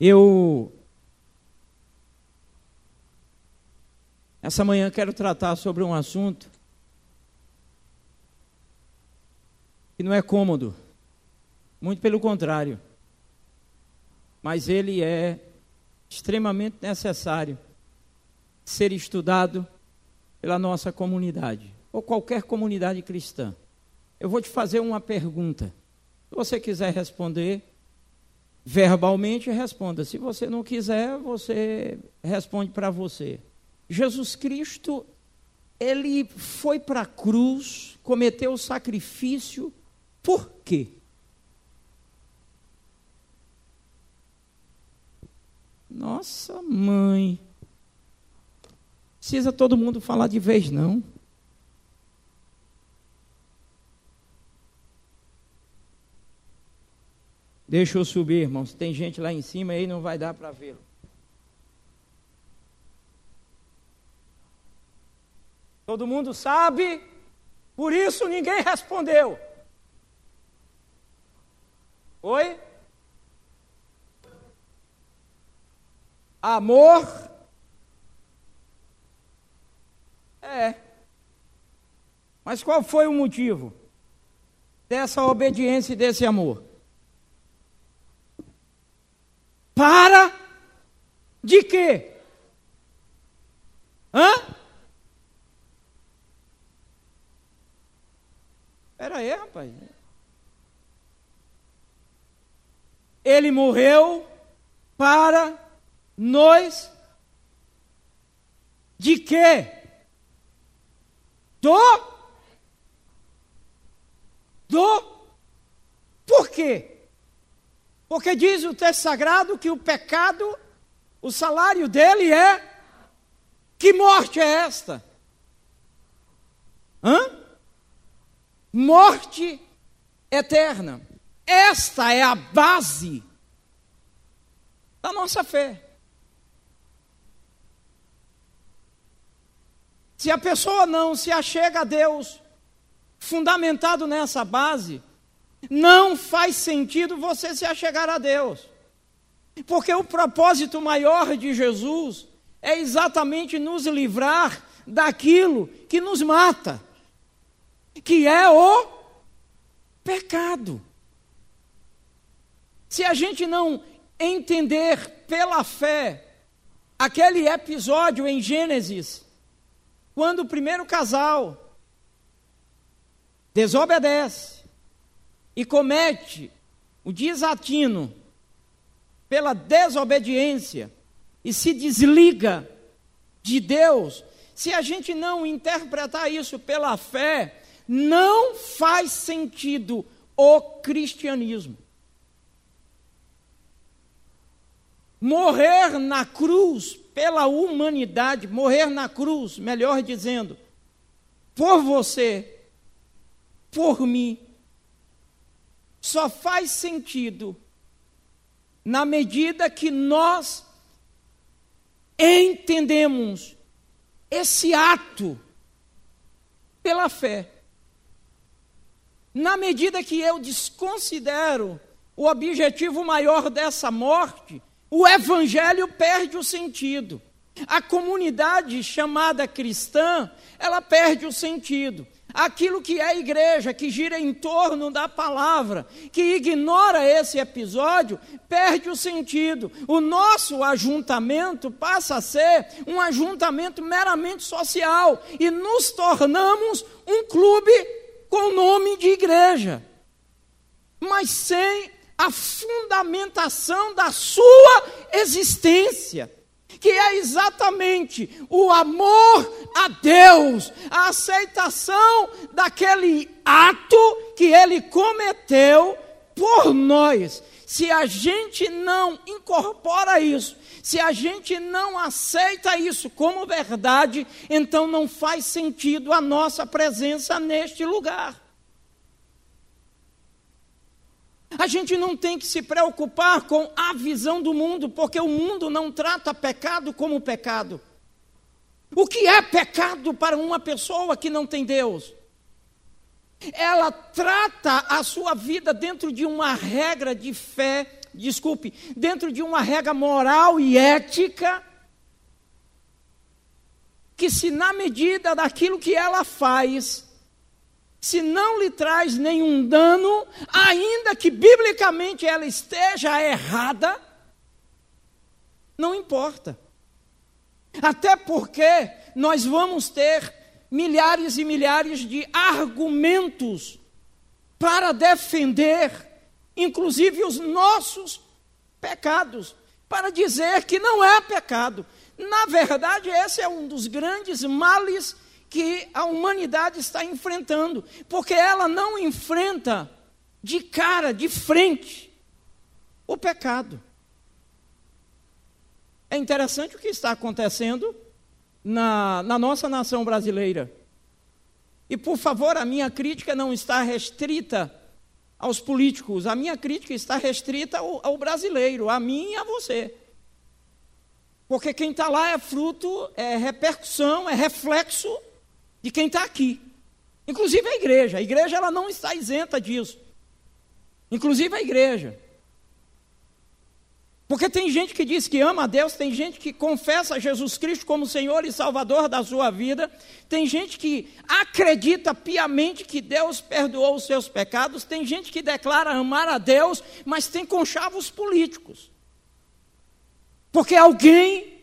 Eu essa manhã quero tratar sobre um assunto que não é cômodo, muito pelo contrário, mas ele é extremamente necessário ser estudado pela nossa comunidade, ou qualquer comunidade cristã. Eu vou te fazer uma pergunta. Se você quiser responder, verbalmente responda. Se você não quiser, você responde para você. Jesus Cristo, ele foi para a cruz, cometeu o sacrifício por quê? Nossa mãe. Precisa todo mundo falar de vez, não. Deixa eu subir, irmãos. Tem gente lá em cima aí, não vai dar para vê-lo. Todo mundo sabe, por isso ninguém respondeu. Oi? Amor. É. Mas qual foi o motivo dessa obediência e desse amor? Para de quê? Hã? Espera aí, rapaz. ele morreu para nós de quê? Do do por quê? Porque diz o texto sagrado que o pecado, o salário dele é que morte é esta? Hã? Morte eterna. Esta é a base da nossa fé. Se a pessoa não se achega a Deus, fundamentado nessa base, não faz sentido você se achegar a Deus. Porque o propósito maior de Jesus é exatamente nos livrar daquilo que nos mata, que é o pecado. Se a gente não entender pela fé aquele episódio em Gênesis, quando o primeiro casal desobedece e comete o desatino pela desobediência e se desliga de Deus, se a gente não interpretar isso pela fé, não faz sentido o cristianismo. morrer na cruz pela humanidade, morrer na cruz, melhor dizendo, por você, por mim, só faz sentido na medida que nós entendemos esse ato pela fé. Na medida que eu desconsidero o objetivo maior dessa morte, o evangelho perde o sentido. A comunidade chamada cristã, ela perde o sentido. Aquilo que é igreja, que gira em torno da palavra, que ignora esse episódio, perde o sentido. O nosso ajuntamento passa a ser um ajuntamento meramente social e nos tornamos um clube com nome de igreja, mas sem a fundamentação da sua existência, que é exatamente o amor a Deus, a aceitação daquele ato que ele cometeu por nós. Se a gente não incorpora isso, se a gente não aceita isso como verdade, então não faz sentido a nossa presença neste lugar. A gente não tem que se preocupar com a visão do mundo, porque o mundo não trata pecado como pecado. O que é pecado para uma pessoa que não tem Deus? Ela trata a sua vida dentro de uma regra de fé desculpe, dentro de uma regra moral e ética, que se na medida daquilo que ela faz, se não lhe traz nenhum dano, ainda que biblicamente ela esteja errada, não importa. Até porque nós vamos ter milhares e milhares de argumentos para defender, inclusive os nossos pecados, para dizer que não é pecado. Na verdade, esse é um dos grandes males que a humanidade está enfrentando, porque ela não enfrenta de cara, de frente, o pecado. É interessante o que está acontecendo na, na nossa nação brasileira. E, por favor, a minha crítica não está restrita aos políticos, a minha crítica está restrita ao, ao brasileiro, a mim e a você. Porque quem está lá é fruto, é repercussão, é reflexo de quem está aqui. Inclusive a igreja. A igreja ela não está isenta disso. Inclusive a igreja. Porque tem gente que diz que ama a Deus, tem gente que confessa Jesus Cristo como Senhor e Salvador da sua vida, tem gente que acredita piamente que Deus perdoou os seus pecados, tem gente que declara amar a Deus, mas tem conchavos políticos. Porque alguém,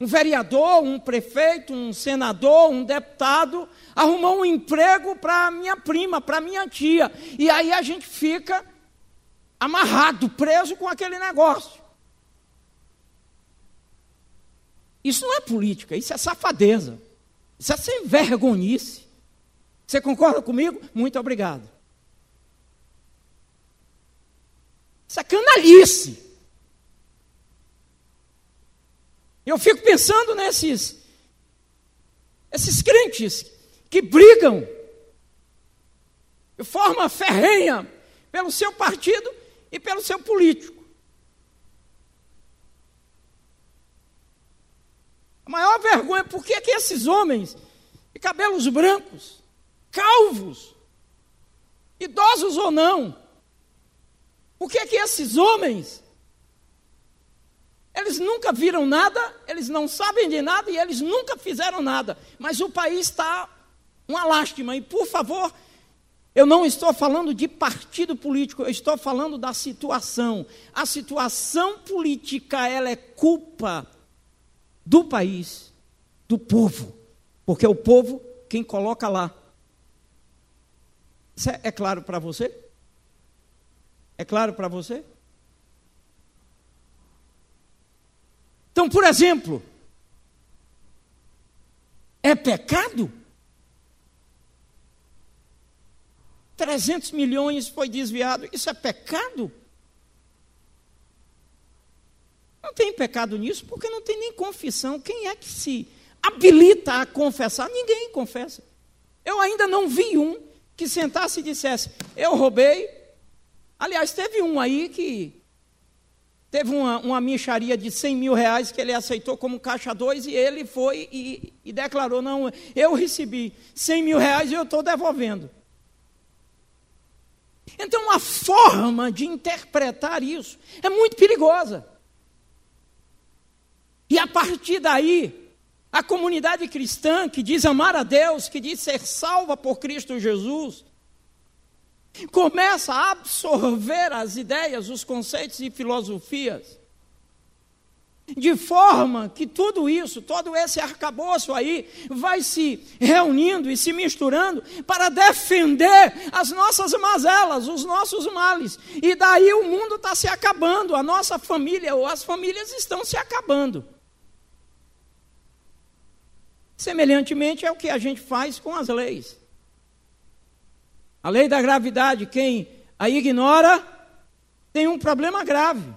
um vereador, um prefeito, um senador, um deputado, arrumou um emprego para minha prima, para minha tia, e aí a gente fica amarrado, preso com aquele negócio. Isso não é política, isso é safadeza. Isso é sem vergonhice. Você concorda comigo? Muito obrigado. Isso é canalice. Eu fico pensando nesses esses crentes que brigam de forma ferrenha pelo seu partido e pelo seu político. A maior vergonha, por que, que esses homens de cabelos brancos, calvos, idosos ou não, por que, que esses homens, eles nunca viram nada, eles não sabem de nada e eles nunca fizeram nada, mas o país está uma lástima, e por favor, eu não estou falando de partido político, eu estou falando da situação. A situação política, ela é culpa do país, do povo. Porque é o povo quem coloca lá. Isso é, é claro para você? É claro para você? Então, por exemplo, é pecado 300 milhões foi desviado. Isso é pecado? Não tem pecado nisso, porque não tem nem confissão. Quem é que se habilita a confessar? Ninguém confessa. Eu ainda não vi um que sentasse e dissesse: Eu roubei. Aliás, teve um aí que teve uma, uma de 100 mil reais que ele aceitou como caixa 2 e ele foi e, e declarou: Não, eu recebi 100 mil reais e eu estou devolvendo. Então, a forma de interpretar isso é muito perigosa. E a partir daí, a comunidade cristã que diz amar a Deus, que diz ser salva por Cristo Jesus, começa a absorver as ideias, os conceitos e filosofias de forma que tudo isso, todo esse arcabouço aí, vai se reunindo e se misturando para defender as nossas mazelas, os nossos males. E daí o mundo está se acabando, a nossa família ou as famílias estão se acabando. Semelhantemente é o que a gente faz com as leis. A lei da gravidade, quem a ignora, tem um problema grave.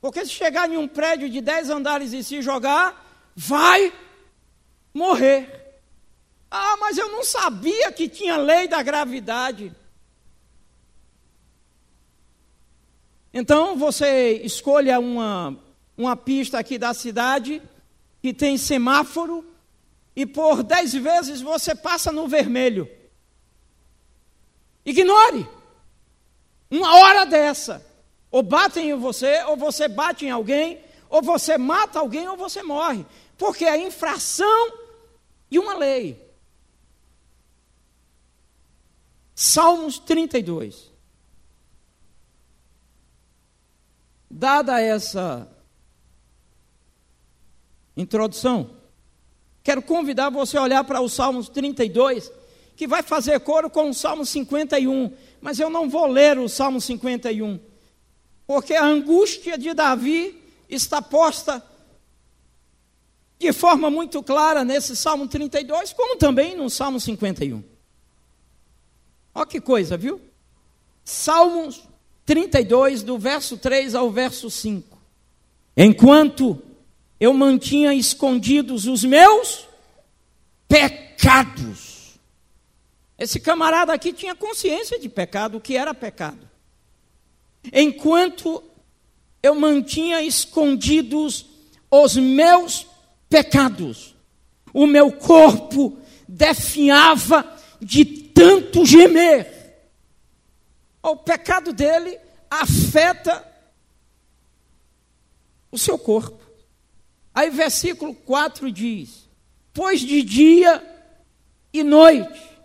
Porque se chegar em um prédio de 10 andares e se jogar, vai morrer. Ah, mas eu não sabia que tinha lei da gravidade. Então você escolha uma, uma pista aqui da cidade que tem semáforo e por dez vezes você passa no vermelho. Ignore. Uma hora dessa Ou batem em você, ou você bate em alguém, ou você mata alguém, ou você morre. Porque é infração de uma lei. Salmos 32. Dada essa introdução, quero convidar você a olhar para o Salmos 32, que vai fazer coro com o Salmo 51, mas eu não vou ler o Salmo 51, porque a angústia de Davi está posta de forma muito clara nesse Salmo 32, como também no Salmo 51. Olha que coisa, viu? Salmos 32, do verso 3 ao verso 5. Enquanto eu mantinha escondidos os meus pecados. Esse camarada aqui tinha consciência de pecado, o que era pecado. Enquanto eu mantinha escondidos os meus pecados, o meu corpo definhava de tanto gemer o pecado dele afeta o seu corpo. Aí, versículo 4 diz: Pois de dia e noite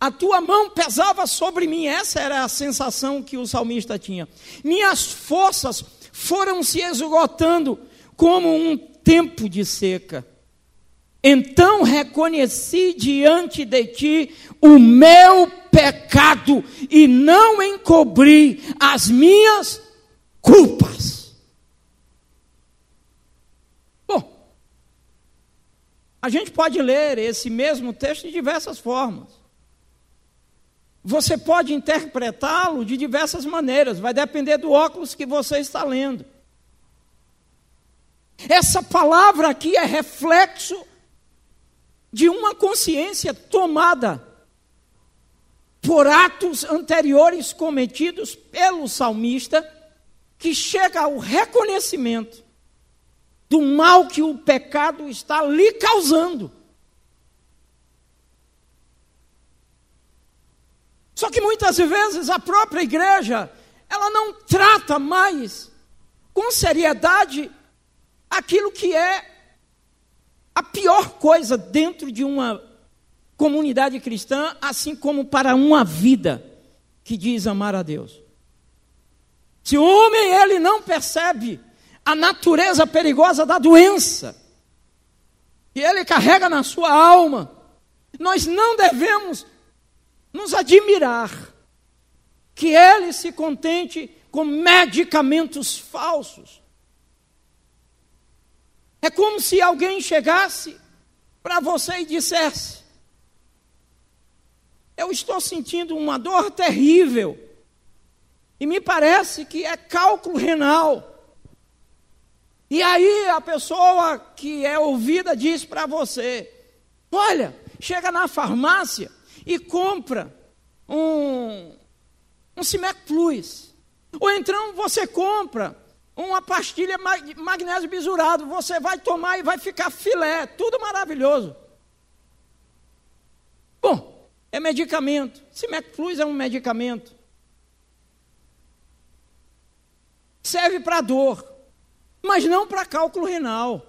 a tua mão pesava sobre mim, essa era a sensação que o salmista tinha. Minhas forças foram se esgotando como um tempo de seca. Então reconheci diante de ti o meu pecado e não encobri as minhas culpas. Bom, a gente pode ler esse mesmo texto de diversas formas. Você pode interpretá-lo de diversas maneiras, vai depender do óculos que você está lendo. Essa palavra aqui é reflexo de uma consciência tomada por atos anteriores cometidos pelo salmista, que chega ao reconhecimento do mal que o pecado está lhe causando. Só que muitas vezes a própria igreja, ela não trata mais com seriedade aquilo que é a pior coisa dentro de uma comunidade cristã, assim como para uma vida que diz amar a Deus. Se o homem ele não percebe a natureza perigosa da doença que ele carrega na sua alma, nós não devemos nos admirar que ele se contente com medicamentos falsos. É como se alguém chegasse para você e dissesse: eu estou sentindo uma dor terrível. E me parece que é cálculo renal. E aí a pessoa que é ouvida diz para você: Olha, chega na farmácia e compra um, um Cimec Plus. Ou então você compra uma pastilha magnésio bisurado. Você vai tomar e vai ficar filé. Tudo maravilhoso. Bom, é medicamento. Cimec Plus é um medicamento. Serve para dor, mas não para cálculo renal.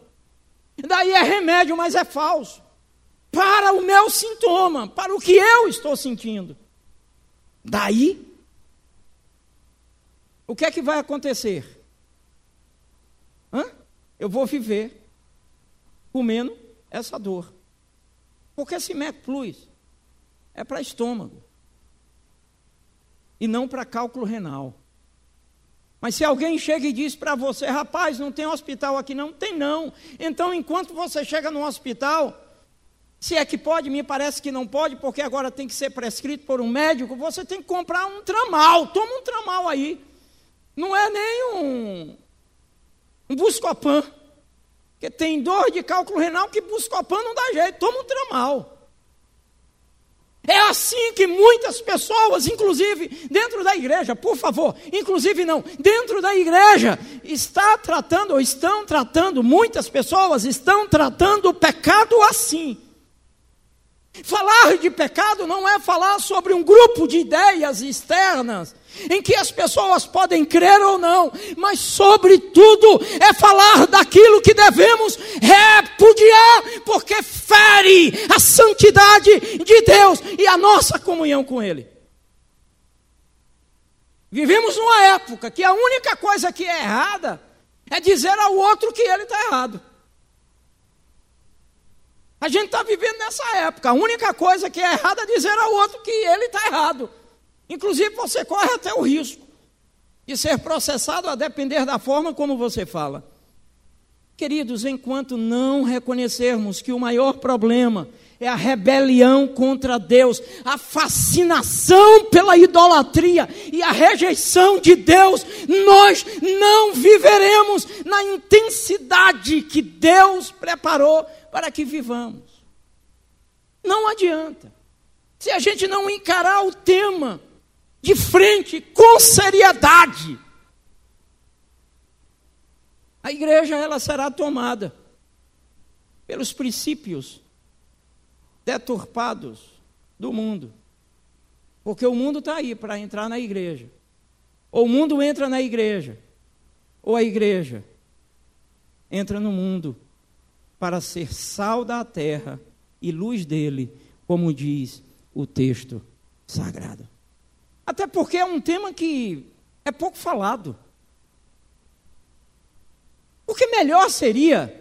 Daí é remédio, mas é falso. Para o meu sintoma, para o que eu estou sentindo. Daí, o que é que vai acontecer? Hã? Eu vou viver comendo essa dor. Porque Cimec Plus é para estômago e não para cálculo renal. Mas se alguém chega e diz para você, rapaz, não tem hospital aqui, não tem não. Então, enquanto você chega no hospital, se é que pode, me parece que não pode, porque agora tem que ser prescrito por um médico, você tem que comprar um tramal. Toma um tramal aí. Não é nem um, um buscopan. Porque tem dor de cálculo renal que buscopan não dá jeito. Toma um tramal. É assim que muitas pessoas, inclusive dentro da igreja, por favor, inclusive não, dentro da igreja, está tratando, ou estão tratando, muitas pessoas estão tratando o pecado assim. Falar de pecado não é falar sobre um grupo de ideias externas, em que as pessoas podem crer ou não, mas, sobretudo, é falar daquilo que devemos repudiar, porque fere a santidade de Deus e a nossa comunhão com Ele. Vivemos numa época que a única coisa que é errada é dizer ao outro que ele está errado. A gente está vivendo nessa época. A única coisa que é errada é dizer ao outro que ele está errado. Inclusive, você corre até o risco de ser processado a depender da forma como você fala. Queridos, enquanto não reconhecermos que o maior problema é a rebelião contra Deus, a fascinação pela idolatria e a rejeição de Deus, nós não viveremos na intensidade que Deus preparou para que vivamos. Não adianta. Se a gente não encarar o tema de frente com seriedade, a igreja ela será tomada pelos princípios deturpados do mundo. Porque o mundo está aí para entrar na igreja. Ou o mundo entra na igreja, ou a igreja entra no mundo para ser sal da terra e luz dele, como diz o texto sagrado. Até porque é um tema que é pouco falado. O que melhor seria,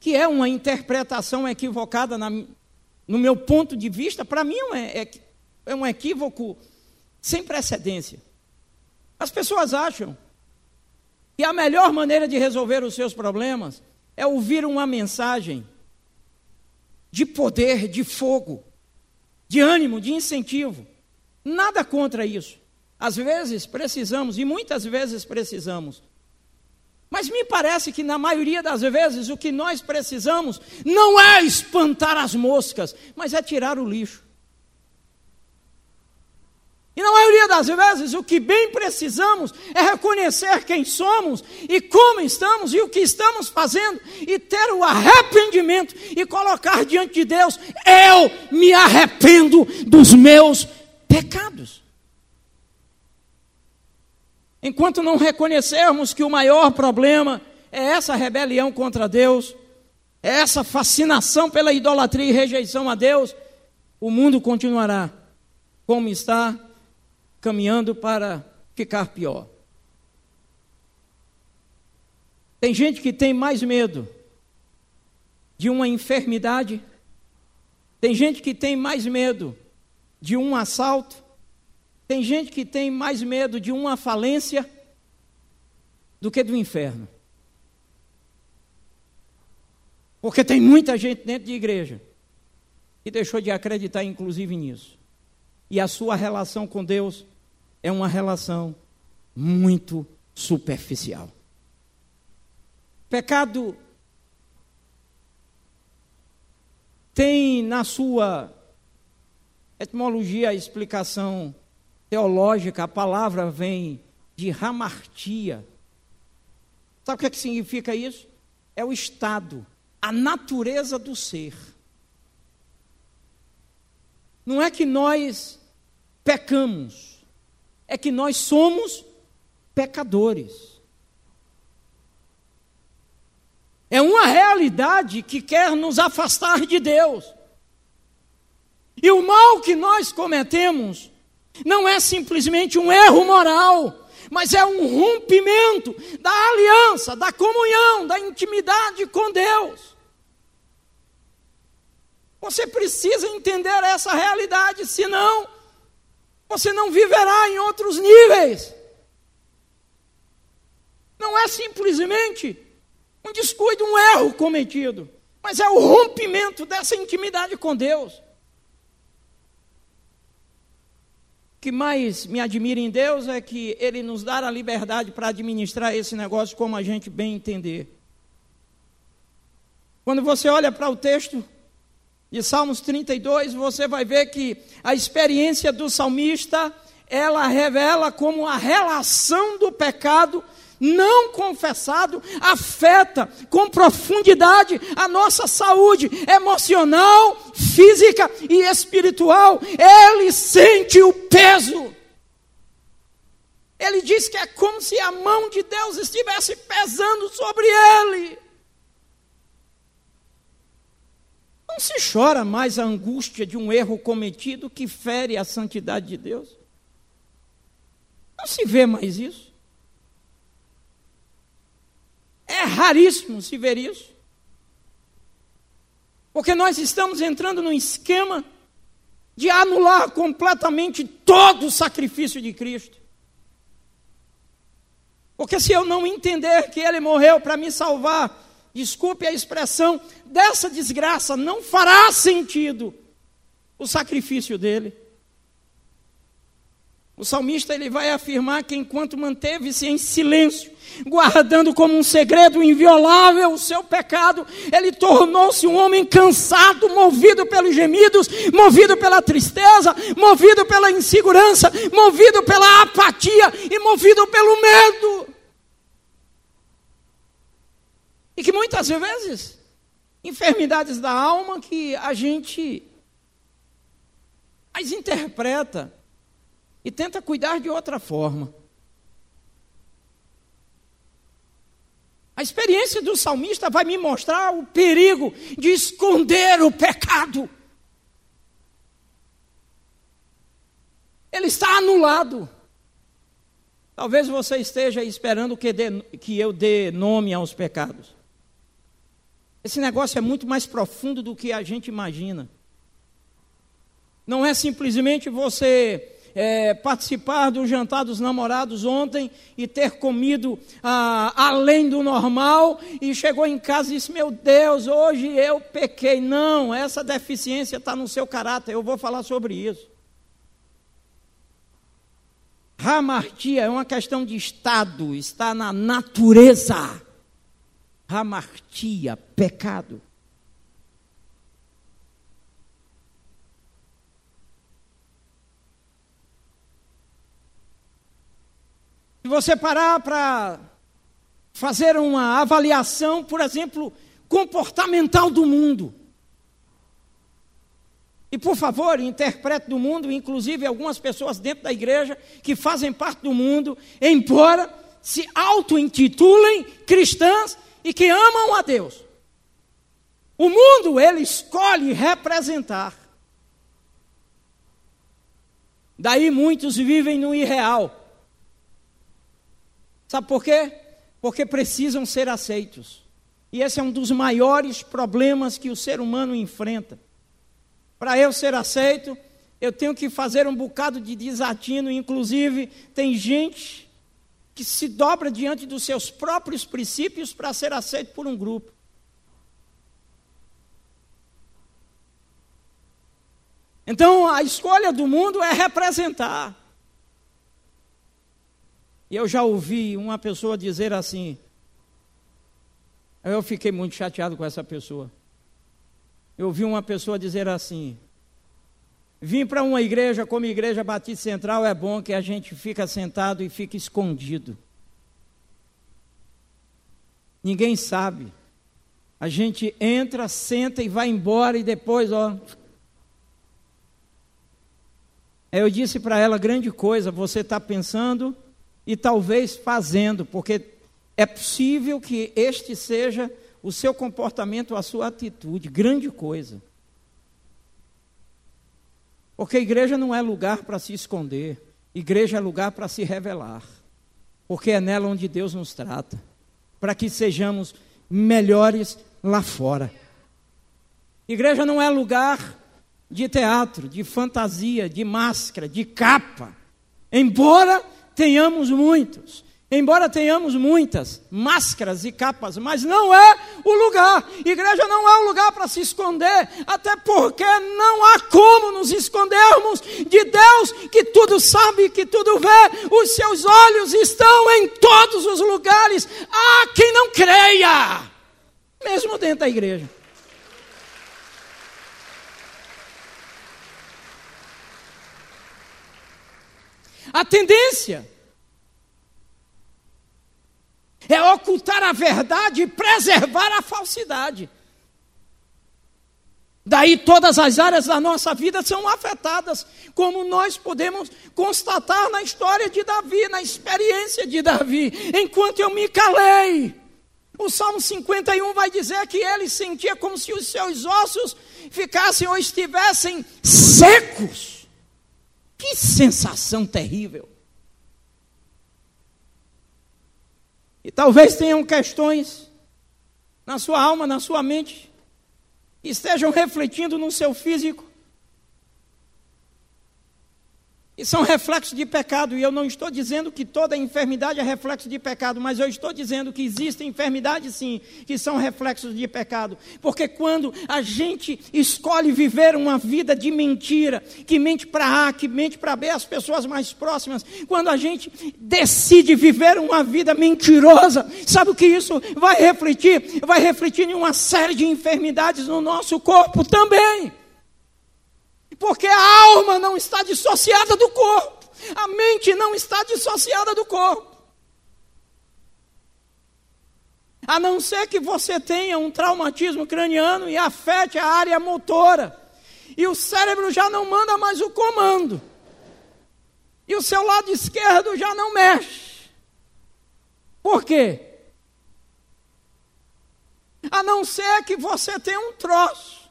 que é uma interpretação equivocada na, no meu ponto de vista, para mim é, é, é um equívoco sem precedência. As pessoas acham que a melhor maneira de resolver os seus problemas é ouvir uma mensagem de poder, de fogo, de ânimo, de incentivo. Nada contra isso. Às vezes precisamos, e muitas vezes precisamos. Mas me parece que na maioria das vezes o que nós precisamos não é espantar as moscas, mas é tirar o lixo. E na maioria das vezes, o que bem precisamos é reconhecer quem somos e como estamos e o que estamos fazendo e ter o arrependimento e colocar diante de Deus: eu me arrependo dos meus pecados. Enquanto não reconhecermos que o maior problema é essa rebelião contra Deus, é essa fascinação pela idolatria e rejeição a Deus, o mundo continuará como está caminhando para ficar pior. Tem gente que tem mais medo de uma enfermidade, tem gente que tem mais medo de um assalto, tem gente que tem mais medo de uma falência do que do inferno. Porque tem muita gente dentro de igreja que deixou de acreditar, inclusive, nisso. E a sua relação com Deus é uma relação muito superficial. Pecado tem na sua etimologia a explicação teológica, a palavra vem de ramartia. Sabe o que, é que significa isso? É o estado, a natureza do ser. Não é que nós pecamos, é que nós somos pecadores. É uma realidade que quer nos afastar de Deus. E o mal que nós cometemos não é simplesmente um erro moral, mas é um rompimento da aliança, da comunhão, da intimidade com Deus. Você precisa entender essa realidade, senão você não viverá em outros níveis. Não é simplesmente um descuido, um erro cometido, mas é o rompimento dessa intimidade com Deus. O que mais me admira em Deus é que Ele nos dá a liberdade para administrar esse negócio como a gente bem entender. Quando você olha para o texto de Salmos 32, você vai ver que a experiência do salmista, ela revela como a relação do pecado não confessado afeta com profundidade a nossa saúde emocional, física e espiritual. Ele sente o peso. Ele diz que é como se a mão de Deus estivesse pesando sobre ele. Não se chora mais a angústia de um erro cometido que fere a santidade de Deus. Não se vê mais isso. É raríssimo se ver isso. Porque nós estamos entrando num esquema de anular completamente todo o sacrifício de Cristo. Porque se eu não entender que Ele morreu para me salvar, desculpe a expressão, dessa desgraça, não fará sentido o sacrifício dele. O salmista ele vai afirmar que enquanto manteve-se em silêncio, guardando como um segredo inviolável o seu pecado, ele tornou-se um homem cansado, movido pelos gemidos, movido pela tristeza, movido pela insegurança, movido pela apatia e movido pelo medo. E que muitas vezes, enfermidades da alma que a gente as interpreta e tenta cuidar de outra forma. A experiência do salmista vai me mostrar o perigo de esconder o pecado. Ele está anulado. Talvez você esteja esperando que, dê, que eu dê nome aos pecados. Esse negócio é muito mais profundo do que a gente imagina. Não é simplesmente você é, participar do jantar dos namorados ontem e ter comido ah, além do normal e chegou em casa e disse: Meu Deus, hoje eu pequei. Não, essa deficiência está no seu caráter, eu vou falar sobre isso. Ramartia é uma questão de estado, está na natureza hamartia, pecado. Se você parar para fazer uma avaliação, por exemplo, comportamental do mundo. E por favor, interprete do mundo, inclusive algumas pessoas dentro da igreja que fazem parte do mundo, embora se auto-intitulem cristãs, e que amam a Deus. O mundo ele escolhe representar. Daí muitos vivem no irreal. Sabe por quê? Porque precisam ser aceitos. E esse é um dos maiores problemas que o ser humano enfrenta. Para eu ser aceito, eu tenho que fazer um bocado de desatino, inclusive tem gente que se dobra diante dos seus próprios princípios para ser aceito por um grupo. Então, a escolha do mundo é representar. E eu já ouvi uma pessoa dizer assim. Eu fiquei muito chateado com essa pessoa. Eu ouvi uma pessoa dizer assim: Vim para uma igreja como Igreja Batista Central, é bom que a gente fica sentado e fica escondido. Ninguém sabe. A gente entra, senta e vai embora e depois, ó. Eu disse para ela: grande coisa, você está pensando e talvez fazendo, porque é possível que este seja o seu comportamento, a sua atitude. Grande coisa. Porque igreja não é lugar para se esconder, igreja é lugar para se revelar. Porque é nela onde Deus nos trata, para que sejamos melhores lá fora. Igreja não é lugar de teatro, de fantasia, de máscara, de capa. Embora tenhamos muitos, Embora tenhamos muitas máscaras e capas, mas não é o lugar. Igreja não é um lugar para se esconder, até porque não há como nos escondermos de Deus que tudo sabe, que tudo vê. Os seus olhos estão em todos os lugares. Há quem não creia, mesmo dentro da igreja. A tendência é ocultar a verdade e preservar a falsidade. Daí todas as áreas da nossa vida são afetadas, como nós podemos constatar na história de Davi, na experiência de Davi, enquanto eu me calei. O Salmo 51 vai dizer que ele sentia como se os seus ossos ficassem ou estivessem secos. Que sensação terrível. E talvez tenham questões na sua alma, na sua mente, que estejam refletindo no seu físico, E são reflexos de pecado, e eu não estou dizendo que toda enfermidade é reflexo de pecado, mas eu estou dizendo que existem enfermidades sim, que são reflexos de pecado. Porque quando a gente escolhe viver uma vida de mentira, que mente para A, que mente para B, as pessoas mais próximas, quando a gente decide viver uma vida mentirosa, sabe o que isso vai refletir? Vai refletir em uma série de enfermidades no nosso corpo também. Porque a alma não está dissociada do corpo, a mente não está dissociada do corpo. A não ser que você tenha um traumatismo craniano e afete a área motora. E o cérebro já não manda mais o comando. E o seu lado esquerdo já não mexe. Por quê? A não ser que você tenha um troço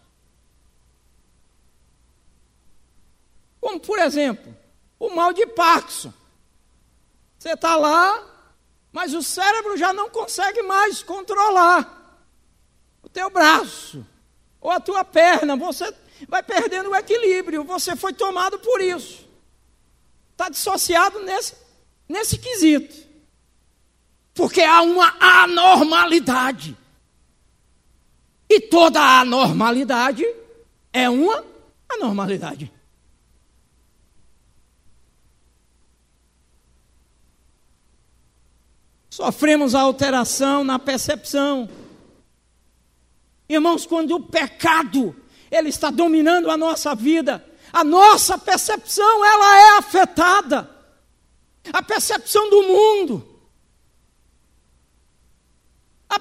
Como, por exemplo, o mal de Parkinson. Você está lá, mas o cérebro já não consegue mais controlar o teu braço ou a tua perna. Você vai perdendo o equilíbrio. Você foi tomado por isso. Está dissociado nesse, nesse quesito. Porque há uma anormalidade. E toda anormalidade é uma anormalidade. Sofremos a alteração na percepção. Irmãos, quando o pecado ele está dominando a nossa vida, a nossa percepção ela é afetada. A percepção do mundo. A,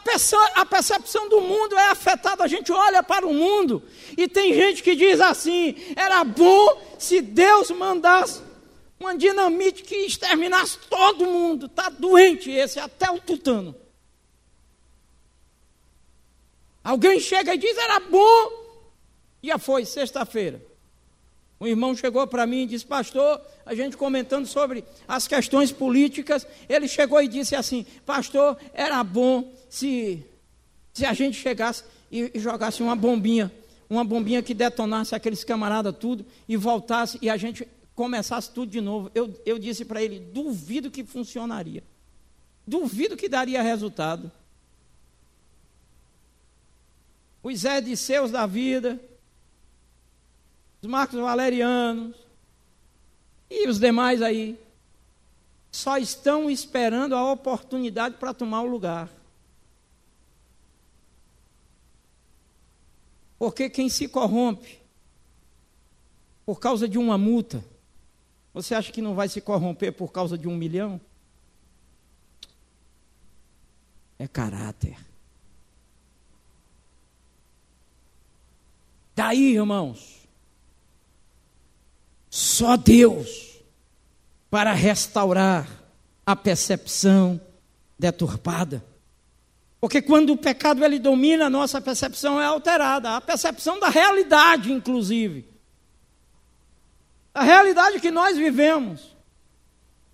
a percepção do mundo é afetada. A gente olha para o mundo e tem gente que diz assim: era bom se Deus mandasse uma dinamite que exterminasse todo mundo. Está doente esse, até o tutano. Alguém chega e diz: era bom. Já foi, sexta-feira. Um irmão chegou para mim e disse: Pastor, a gente comentando sobre as questões políticas, ele chegou e disse assim: Pastor, era bom se, se a gente chegasse e, e jogasse uma bombinha, uma bombinha que detonasse aqueles camaradas tudo e voltasse e a gente começasse tudo de novo, eu, eu disse para ele: duvido que funcionaria. Duvido que daria resultado. Os Zé de Seus da vida, os Marcos Valerianos e os demais aí, só estão esperando a oportunidade para tomar o lugar. Porque quem se corrompe por causa de uma multa, você acha que não vai se corromper por causa de um milhão? É caráter. Daí, irmãos, só Deus para restaurar a percepção deturpada. Porque quando o pecado ele domina, a nossa percepção é alterada, a percepção da realidade, inclusive a realidade que nós vivemos.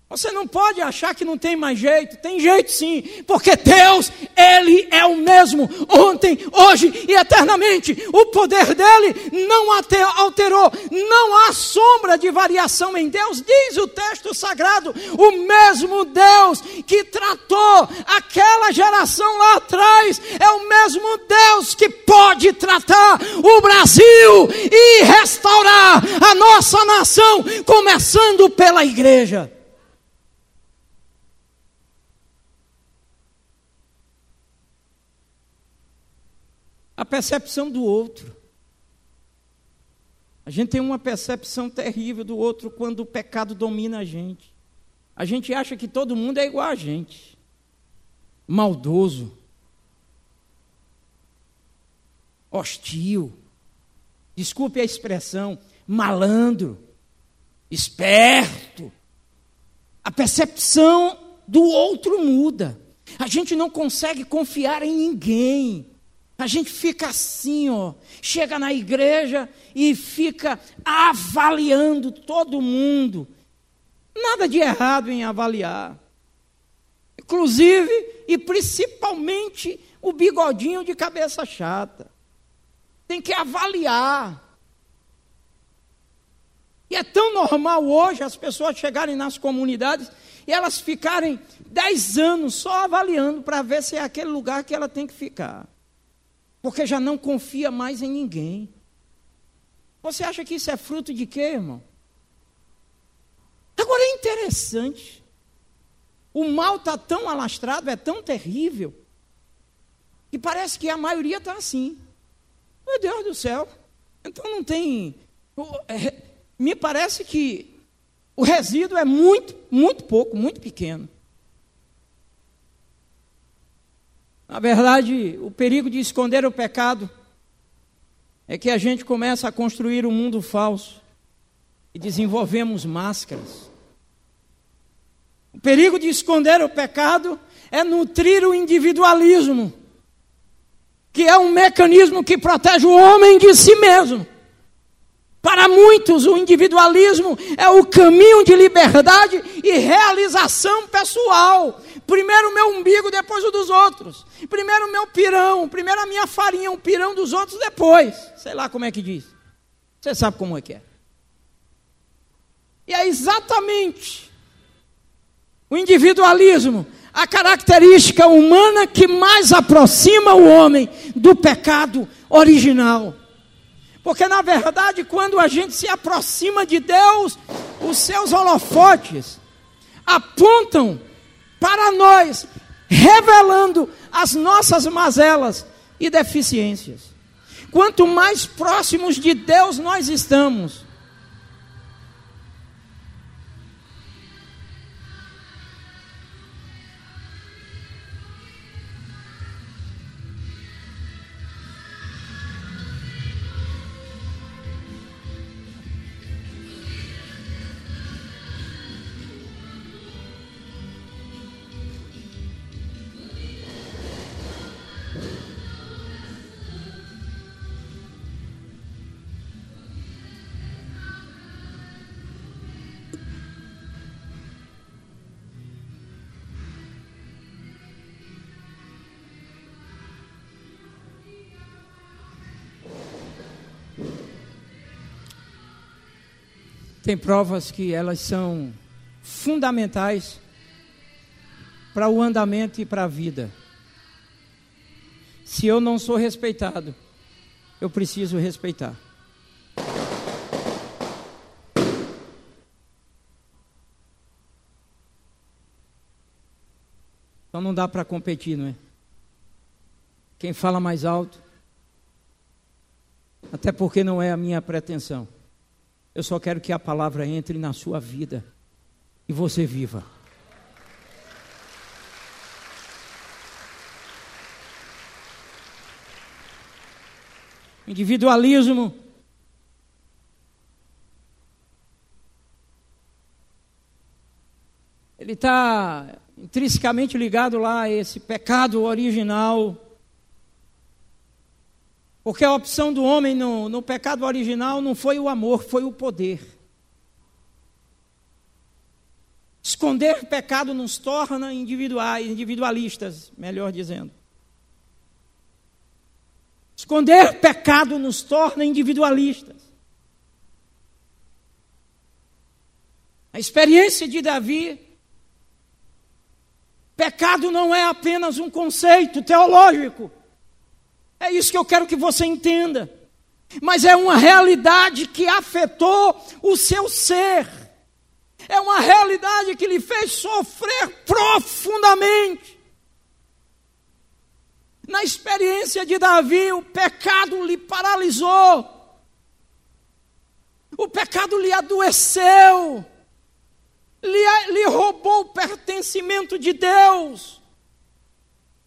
Você não pode achar que não tem mais jeito, tem jeito sim, porque Deus, Ele é o mesmo, ontem, hoje e eternamente. O poder dele não alterou, não há sombra de variação em Deus, diz o texto sagrado. O mesmo Deus que tratou aquela geração lá atrás, é o mesmo Deus que pode tratar o Brasil e restaurar a nossa nação, começando pela igreja. A percepção do outro. A gente tem uma percepção terrível do outro quando o pecado domina a gente. A gente acha que todo mundo é igual a gente. maldoso, hostil, desculpe a expressão, malandro, esperto. A percepção do outro muda. A gente não consegue confiar em ninguém. A gente fica assim, ó, chega na igreja e fica avaliando todo mundo. Nada de errado em avaliar. Inclusive e principalmente o bigodinho de cabeça chata. Tem que avaliar. E é tão normal hoje as pessoas chegarem nas comunidades e elas ficarem dez anos só avaliando para ver se é aquele lugar que ela tem que ficar. Porque já não confia mais em ninguém. Você acha que isso é fruto de quê, irmão? Agora é interessante. O mal está tão alastrado, é tão terrível, que parece que a maioria está assim. Meu Deus do céu. Então não tem. É, me parece que o resíduo é muito, muito pouco, muito pequeno. Na verdade, o perigo de esconder o pecado é que a gente começa a construir um mundo falso e desenvolvemos máscaras. O perigo de esconder o pecado é nutrir o individualismo, que é um mecanismo que protege o homem de si mesmo. Para muitos, o individualismo é o caminho de liberdade e realização pessoal. Primeiro o meu umbigo, depois o dos outros. Primeiro o meu pirão, primeiro a minha farinha, o pirão dos outros depois. Sei lá como é que diz. Você sabe como é que é. E é exatamente o individualismo, a característica humana que mais aproxima o homem do pecado original. Porque, na verdade, quando a gente se aproxima de Deus, os seus holofotes apontam para nós, revelando as nossas mazelas e deficiências. Quanto mais próximos de Deus nós estamos, Tem provas que elas são fundamentais para o andamento e para a vida. Se eu não sou respeitado, eu preciso respeitar. Então não dá para competir, não é? Quem fala mais alto, até porque não é a minha pretensão. Eu só quero que a palavra entre na sua vida e você viva. Individualismo. Ele está intrinsecamente ligado lá a esse pecado original porque a opção do homem no, no pecado original não foi o amor, foi o poder. Esconder pecado nos torna individuais, individualistas, melhor dizendo. Esconder pecado nos torna individualistas. A experiência de Davi, pecado não é apenas um conceito teológico. É isso que eu quero que você entenda. Mas é uma realidade que afetou o seu ser. É uma realidade que lhe fez sofrer profundamente. Na experiência de Davi, o pecado lhe paralisou. O pecado lhe adoeceu. Lhe, lhe roubou o pertencimento de Deus.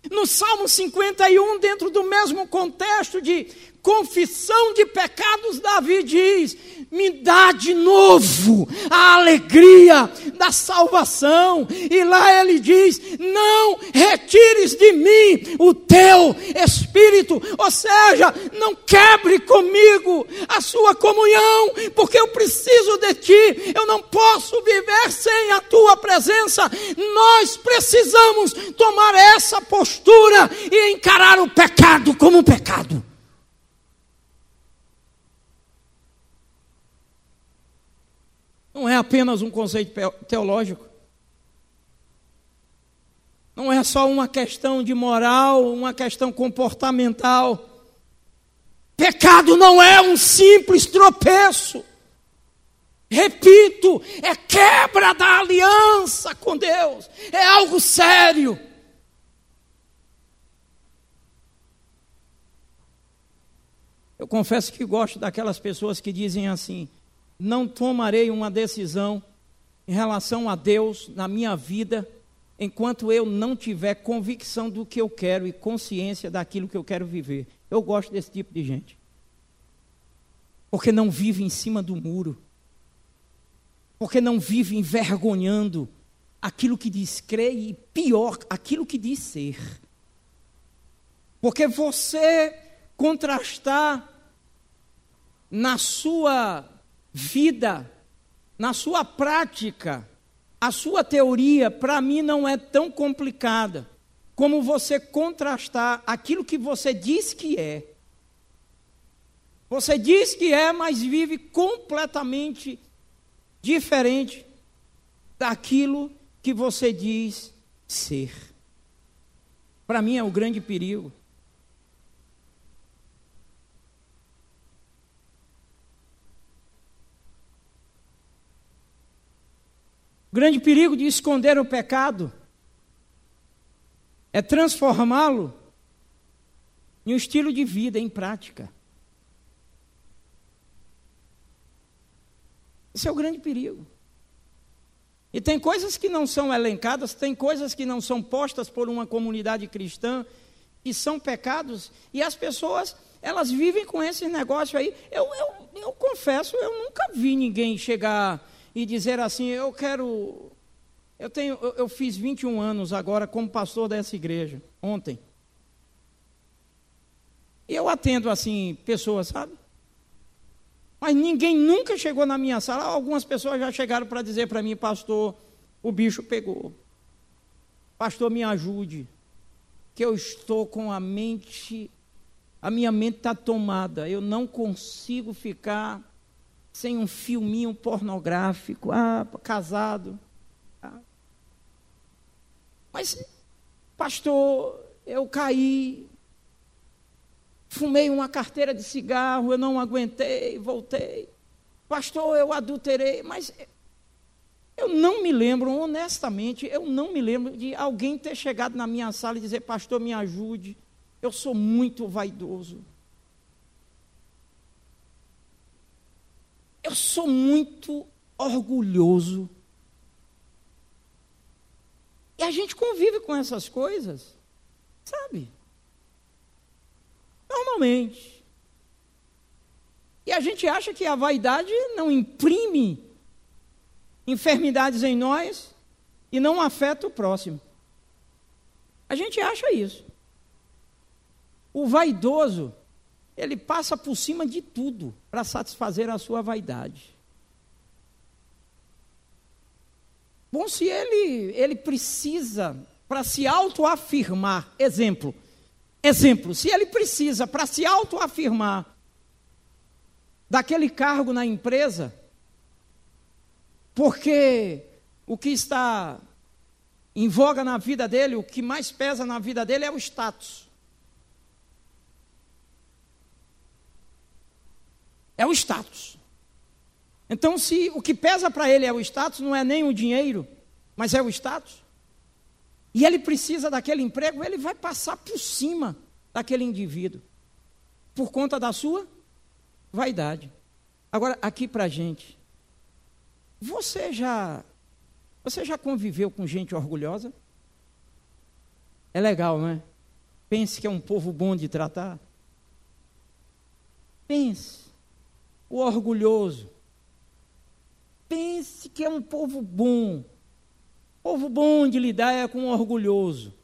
No Salmo 51, dentro do mesmo contexto de confissão de pecados, Davi diz: Me dá de novo a alegria da salvação. E lá ele diz: Não retires de mim o teu espírito, ou seja, não quebre comigo a sua comunhão, porque eu preciso de ti, eu não posso viver sem a tua presença. Nós precisamos tomar essa postura e encarar o pecado como pecado. Não é apenas um conceito teológico. Não é só uma questão de moral, uma questão comportamental. Pecado não é um simples tropeço. Repito, é quebra da aliança com Deus. É algo sério. Eu confesso que gosto daquelas pessoas que dizem assim: não tomarei uma decisão em relação a Deus na minha vida enquanto eu não tiver convicção do que eu quero e consciência daquilo que eu quero viver. Eu gosto desse tipo de gente. Porque não vive em cima do muro. Porque não vive envergonhando aquilo que diz crer e pior, aquilo que diz ser. Porque você contrastar na sua vida, na sua prática, a sua teoria, para mim, não é tão complicada como você contrastar aquilo que você diz que é. Você diz que é, mas vive completamente diferente daquilo que você diz ser. Para mim é o grande perigo. O grande perigo de esconder o pecado é transformá-lo em um estilo de vida, em prática. Esse é o grande perigo. E tem coisas que não são elencadas, tem coisas que não são postas por uma comunidade cristã, que são pecados, e as pessoas, elas vivem com esse negócio aí. Eu, eu, eu confesso, eu nunca vi ninguém chegar e dizer assim: Eu quero. Eu, tenho, eu, eu fiz 21 anos agora como pastor dessa igreja, ontem. E eu atendo assim pessoas, sabe? Mas ninguém nunca chegou na minha sala. Algumas pessoas já chegaram para dizer para mim, pastor, o bicho pegou. Pastor, me ajude. Que eu estou com a mente, a minha mente está tomada. Eu não consigo ficar sem um filminho pornográfico, ah, casado. Ah. Mas, pastor, eu caí, fumei uma carteira de cigarro, eu não aguentei, voltei. Pastor, eu adulterei, mas eu não me lembro, honestamente, eu não me lembro de alguém ter chegado na minha sala e dizer, pastor, me ajude, eu sou muito vaidoso. Eu sou muito orgulhoso. E a gente convive com essas coisas, sabe? Normalmente. E a gente acha que a vaidade não imprime enfermidades em nós e não afeta o próximo. A gente acha isso. O vaidoso, ele passa por cima de tudo para satisfazer a sua vaidade. Bom, se ele, ele precisa para se autoafirmar, exemplo, exemplo, se ele precisa para se autoafirmar daquele cargo na empresa, porque o que está em voga na vida dele, o que mais pesa na vida dele é o status. É o status. Então, se o que pesa para ele é o status, não é nem o dinheiro, mas é o status, e ele precisa daquele emprego, ele vai passar por cima daquele indivíduo, por conta da sua vaidade. Agora, aqui para a gente, você já, você já conviveu com gente orgulhosa? É legal, não é? Pense que é um povo bom de tratar. Pense. O orgulhoso. Pense que é um povo bom. Povo bom de lidar é com o orgulhoso.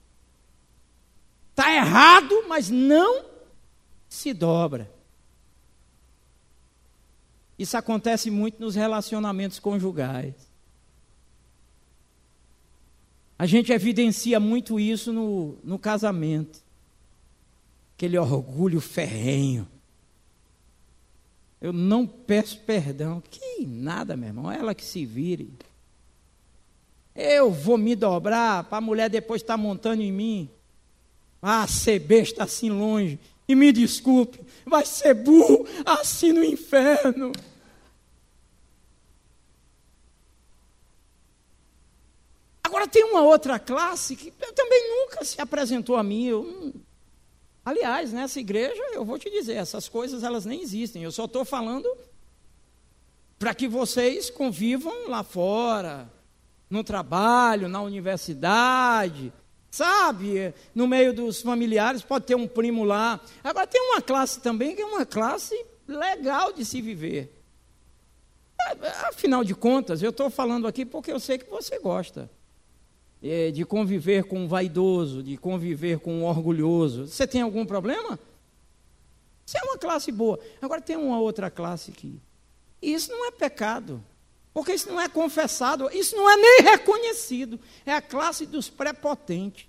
Está errado, mas não se dobra. Isso acontece muito nos relacionamentos conjugais. A gente evidencia muito isso no, no casamento. Aquele orgulho ferrenho. Eu não peço perdão. Que nada, meu irmão. Ela que se vire. Eu vou me dobrar para a mulher depois estar tá montando em mim. Ah, ser besta assim longe. E me desculpe, vai ser burro assim no inferno. Agora tem uma outra classe que também nunca se apresentou a mim. Eu, aliás, nessa igreja, eu vou te dizer, essas coisas elas nem existem. Eu só estou falando para que vocês convivam lá fora, no trabalho, na universidade, sabe? No meio dos familiares, pode ter um primo lá. Agora, tem uma classe também que é uma classe legal de se viver. Afinal de contas, eu estou falando aqui porque eu sei que você gosta é, de conviver com um vaidoso, de conviver com um orgulhoso. Você tem algum problema? Você é uma classe boa. Agora tem uma outra classe aqui. E isso não é pecado. Porque isso não é confessado, isso não é nem reconhecido. É a classe dos prepotentes.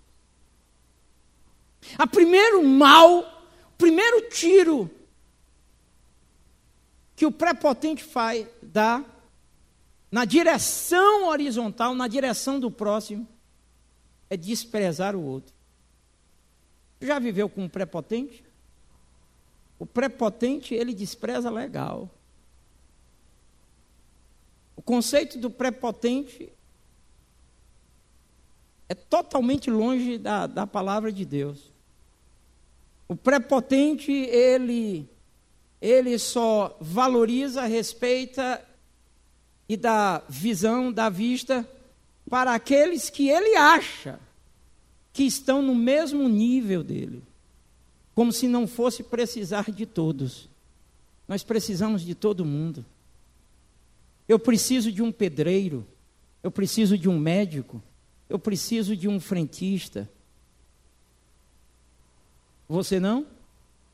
A primeiro mal, o primeiro tiro que o prepotente faz, dá na direção horizontal, na direção do próximo, é desprezar o outro. Já viveu com um prepotente? O prepotente, ele despreza legal. O conceito do prepotente é totalmente longe da, da palavra de Deus. O prepotente, ele, ele só valoriza, respeita e dá visão, dá vista para aqueles que ele acha que estão no mesmo nível dele. Como se não fosse precisar de todos. Nós precisamos de todo mundo. Eu preciso de um pedreiro, eu preciso de um médico, eu preciso de um frentista. Você não?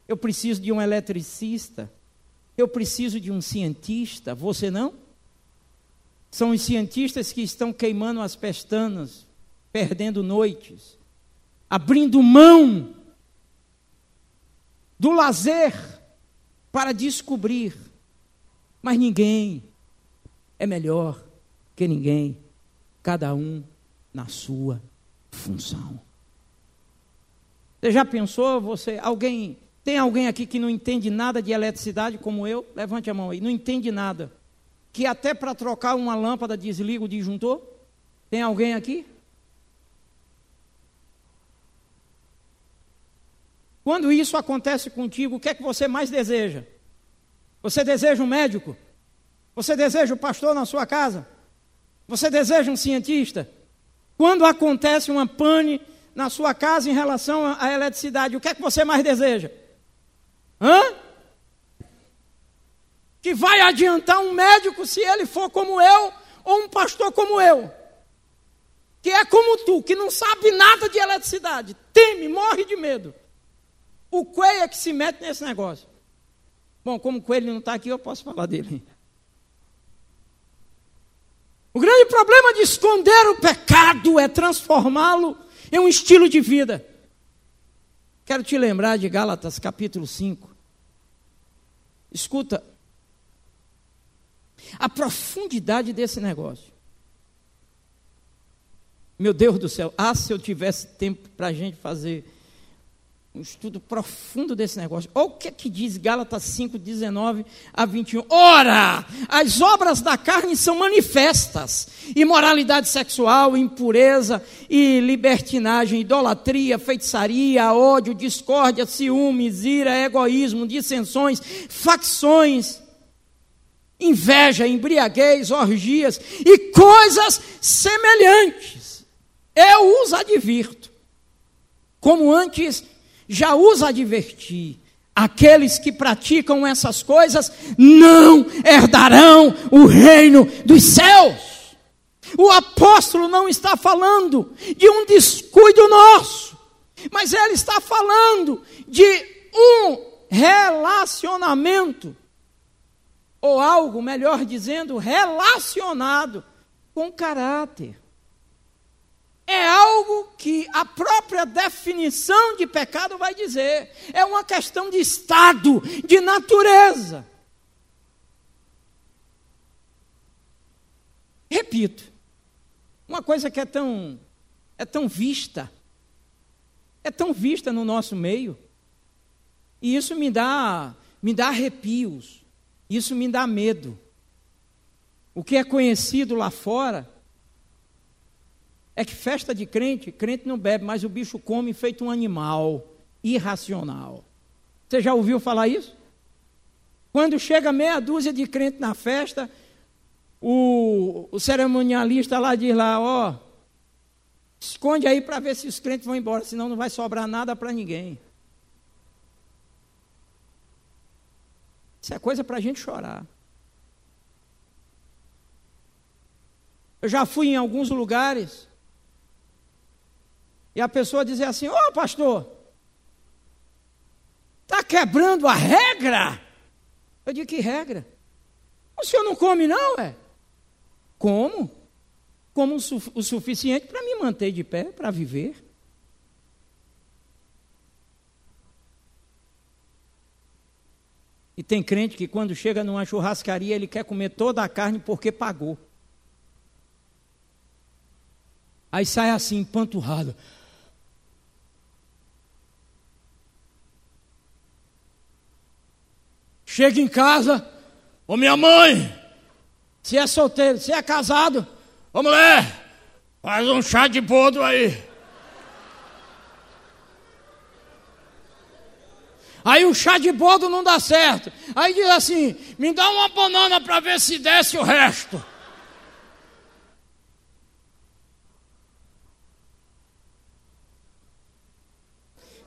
Eu preciso de um eletricista, eu preciso de um cientista. Você não? São os cientistas que estão queimando as pestanas, perdendo noites, abrindo mão do lazer para descobrir. Mas ninguém é melhor que ninguém, cada um na sua função. Você já pensou, você, alguém, tem alguém aqui que não entende nada de eletricidade como eu? Levante a mão aí, não entende nada. Que até para trocar uma lâmpada desliga o disjuntor? Tem alguém aqui? Quando isso acontece contigo, o que é que você mais deseja? Você deseja um médico? Você deseja um pastor na sua casa? Você deseja um cientista? Quando acontece uma pane na sua casa em relação à eletricidade, o que é que você mais deseja? Hã? Que vai adiantar um médico se ele for como eu, ou um pastor como eu, que é como tu, que não sabe nada de eletricidade, teme, morre de medo. O coelho é que se mete nesse negócio. Bom, como o coelho não está aqui, eu posso falar dele. O grande problema de esconder o pecado é transformá-lo em um estilo de vida. Quero te lembrar de Gálatas capítulo 5. Escuta, a profundidade desse negócio. Meu Deus do céu, ah, se eu tivesse tempo para a gente fazer um estudo profundo desse negócio. Olha o que, é que diz Gálatas 5, 19 a 21. Ora, as obras da carne são manifestas: imoralidade sexual, impureza e libertinagem, idolatria, feitiçaria, ódio, discórdia, ciúmes, ira, egoísmo, dissensões, facções, inveja, embriaguez, orgias e coisas semelhantes. Eu os advirto, como antes já os adverti. Aqueles que praticam essas coisas não herdarão o reino dos céus. O apóstolo não está falando de um descuido nosso, mas ele está falando de um relacionamento, ou algo, melhor dizendo, relacionado com caráter é algo que a própria definição de pecado vai dizer. É uma questão de estado, de natureza. Repito, uma coisa que é tão é tão vista, é tão vista no nosso meio, e isso me dá me dá arrepios, isso me dá medo. O que é conhecido lá fora é que festa de crente, crente não bebe, mas o bicho come feito um animal irracional. Você já ouviu falar isso? Quando chega meia dúzia de crente na festa, o, o cerimonialista lá diz lá, ó, esconde aí para ver se os crentes vão embora, senão não vai sobrar nada para ninguém. Isso é coisa para a gente chorar. Eu já fui em alguns lugares e a pessoa dizer assim: Ô oh, pastor, está quebrando a regra? Eu digo: Que regra? O senhor não come, não, é? Como? Como o suficiente para me manter de pé, para viver. E tem crente que quando chega numa churrascaria, ele quer comer toda a carne porque pagou. Aí sai assim, empanturrado. Chega em casa, ô minha mãe, se é solteiro, se é casado, ô mulher, faz um chá de podre aí. Aí o chá de bodo não dá certo. Aí diz assim: me dá uma banana para ver se desce o resto.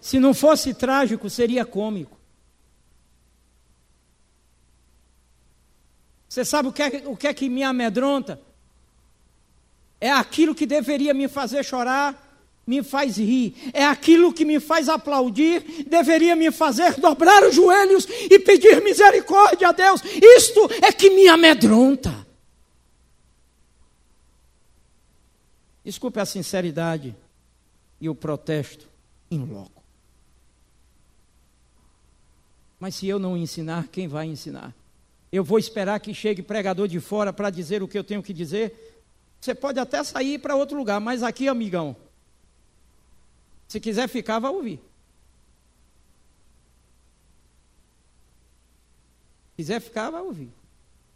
Se não fosse trágico, seria cômico. Você sabe o que, é, o que é que me amedronta? É aquilo que deveria me fazer chorar, me faz rir. É aquilo que me faz aplaudir, deveria me fazer dobrar os joelhos e pedir misericórdia a Deus. Isto é que me amedronta. Desculpe a sinceridade e o protesto em loco. Mas se eu não ensinar, quem vai ensinar? eu vou esperar que chegue pregador de fora para dizer o que eu tenho que dizer. Você pode até sair para outro lugar, mas aqui, amigão, se quiser ficar, vai ouvir. Se quiser ficar, vai ouvir.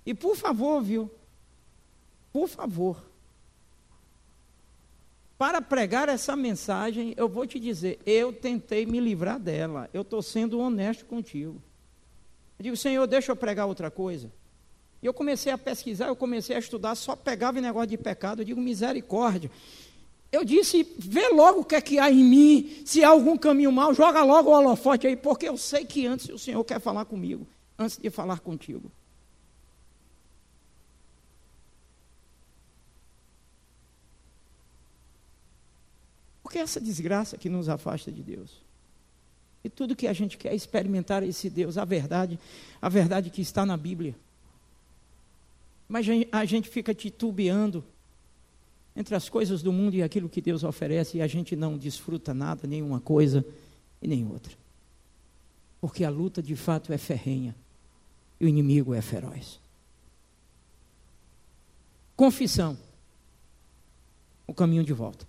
E por favor, viu? Por favor. Para pregar essa mensagem, eu vou te dizer, eu tentei me livrar dela. Eu estou sendo honesto contigo. Eu digo, Senhor, deixa eu pregar outra coisa. E eu comecei a pesquisar, eu comecei a estudar, só pegava em negócio de pecado. Eu digo, misericórdia. Eu disse, vê logo o que é que há em mim, se há algum caminho mal, joga logo o holofote aí, porque eu sei que antes o Senhor quer falar comigo, antes de falar contigo. Porque essa desgraça que nos afasta de Deus. E tudo que a gente quer é experimentar esse Deus, a verdade, a verdade que está na Bíblia. Mas a gente fica titubeando entre as coisas do mundo e aquilo que Deus oferece e a gente não desfruta nada, nenhuma coisa e nem outra. Porque a luta de fato é ferrenha e o inimigo é feroz. Confissão. O caminho de volta.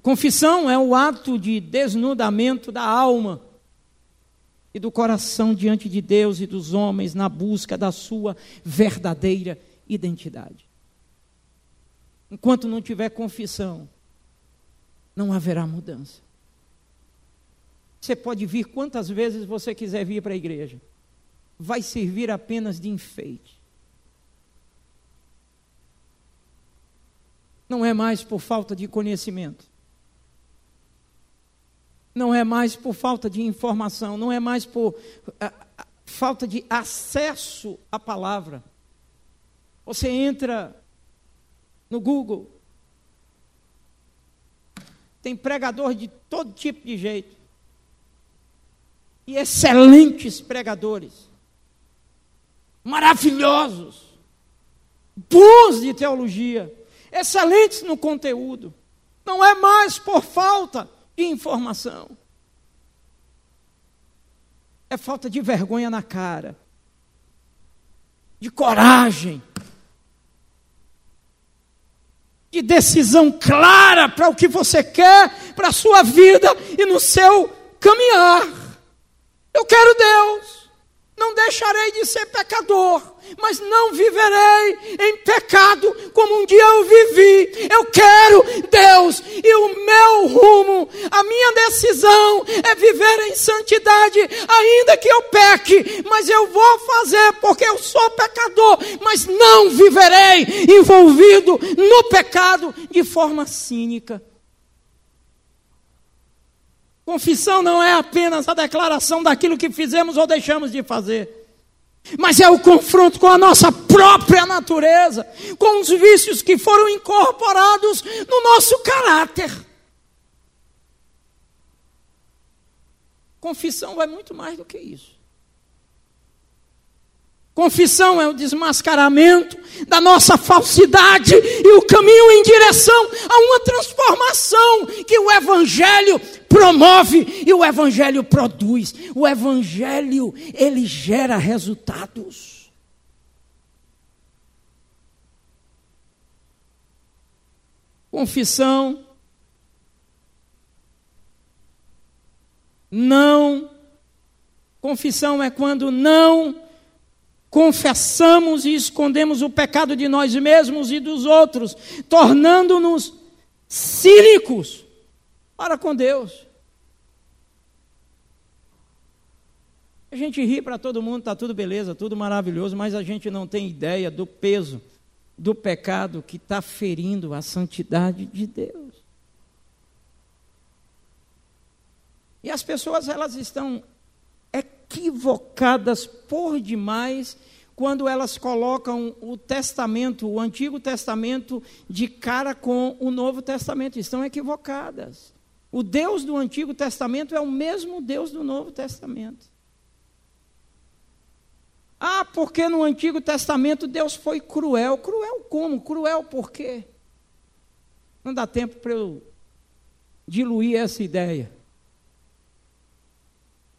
Confissão é o ato de desnudamento da alma e do coração diante de Deus e dos homens na busca da sua verdadeira identidade. Enquanto não tiver confissão, não haverá mudança. Você pode vir quantas vezes você quiser vir para a igreja, vai servir apenas de enfeite. Não é mais por falta de conhecimento. Não é mais por falta de informação, não é mais por a, a, falta de acesso à palavra. Você entra no Google, tem pregador de todo tipo de jeito. E excelentes pregadores. Maravilhosos. Bons de teologia. Excelentes no conteúdo. Não é mais por falta informação. É falta de vergonha na cara. De coragem de decisão clara para o que você quer, para a sua vida e no seu caminhar. Eu quero Deus, não deixarei de ser pecador, mas não viverei em pecado como um dia eu vivi. Eu quero Deus e o meu rumo, a minha decisão é viver em santidade, ainda que eu peque, mas eu vou fazer porque eu sou pecador, mas não viverei envolvido no pecado de forma cínica. Confissão não é apenas a declaração daquilo que fizemos ou deixamos de fazer mas é o confronto com a nossa própria natureza, com os vícios que foram incorporados no nosso caráter. Confissão vai muito mais do que isso. Confissão é o desmascaramento da nossa falsidade e o caminho em direção a uma transformação que o Evangelho promove e o Evangelho produz. O Evangelho, ele gera resultados. Confissão não. Confissão é quando não confessamos e escondemos o pecado de nós mesmos e dos outros, tornando-nos cínicos para com Deus. A gente ri para todo mundo, está tudo beleza, tudo maravilhoso, mas a gente não tem ideia do peso do pecado que está ferindo a santidade de Deus. E as pessoas, elas estão equivocadas por demais quando elas colocam o Testamento, o Antigo Testamento, de cara com o Novo Testamento. Estão equivocadas. O Deus do Antigo Testamento é o mesmo Deus do Novo Testamento. Ah, porque no Antigo Testamento Deus foi cruel. Cruel como? Cruel por quê? Não dá tempo para eu diluir essa ideia.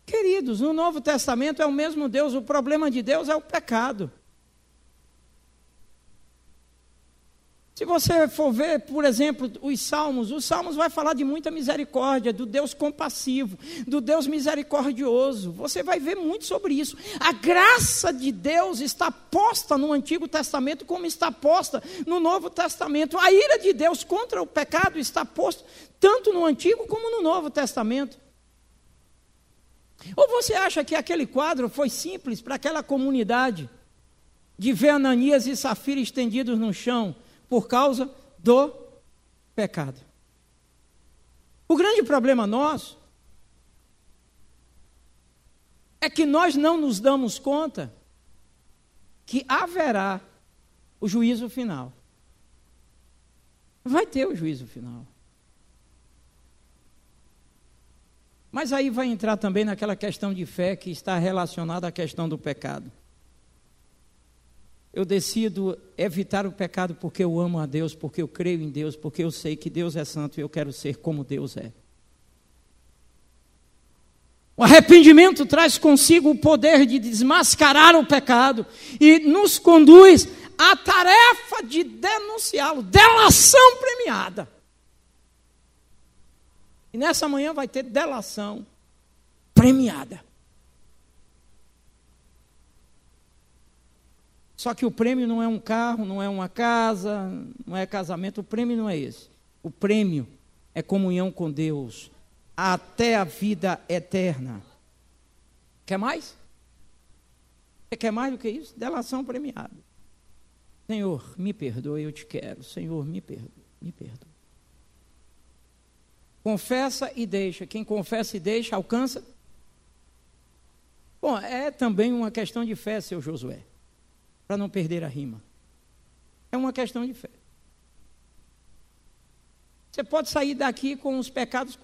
Queridos, no Novo Testamento é o mesmo Deus, o problema de Deus é o pecado. Se você for ver, por exemplo, os Salmos, os Salmos vai falar de muita misericórdia, do Deus compassivo, do Deus misericordioso. Você vai ver muito sobre isso. A graça de Deus está posta no Antigo Testamento como está posta no Novo Testamento. A ira de Deus contra o pecado está posta tanto no Antigo como no Novo Testamento. Ou você acha que aquele quadro foi simples para aquela comunidade de ver Ananias e Safira estendidos no chão por causa do pecado? O grande problema nosso é que nós não nos damos conta que haverá o juízo final. Vai ter o juízo final. Mas aí vai entrar também naquela questão de fé que está relacionada à questão do pecado. Eu decido evitar o pecado porque eu amo a Deus, porque eu creio em Deus, porque eu sei que Deus é santo e eu quero ser como Deus é. O arrependimento traz consigo o poder de desmascarar o pecado e nos conduz à tarefa de denunciá-lo, delação premiada. E nessa manhã vai ter delação premiada. Só que o prêmio não é um carro, não é uma casa, não é casamento, o prêmio não é esse. O prêmio é comunhão com Deus até a vida eterna. Quer mais? Você quer mais do que isso? Delação premiada. Senhor, me perdoe, eu te quero. Senhor, me perdoe. me perdoa. Confessa e deixa. Quem confessa e deixa, alcança. Bom, é também uma questão de fé, seu Josué, para não perder a rima. É uma questão de fé. Você pode sair daqui com os pecados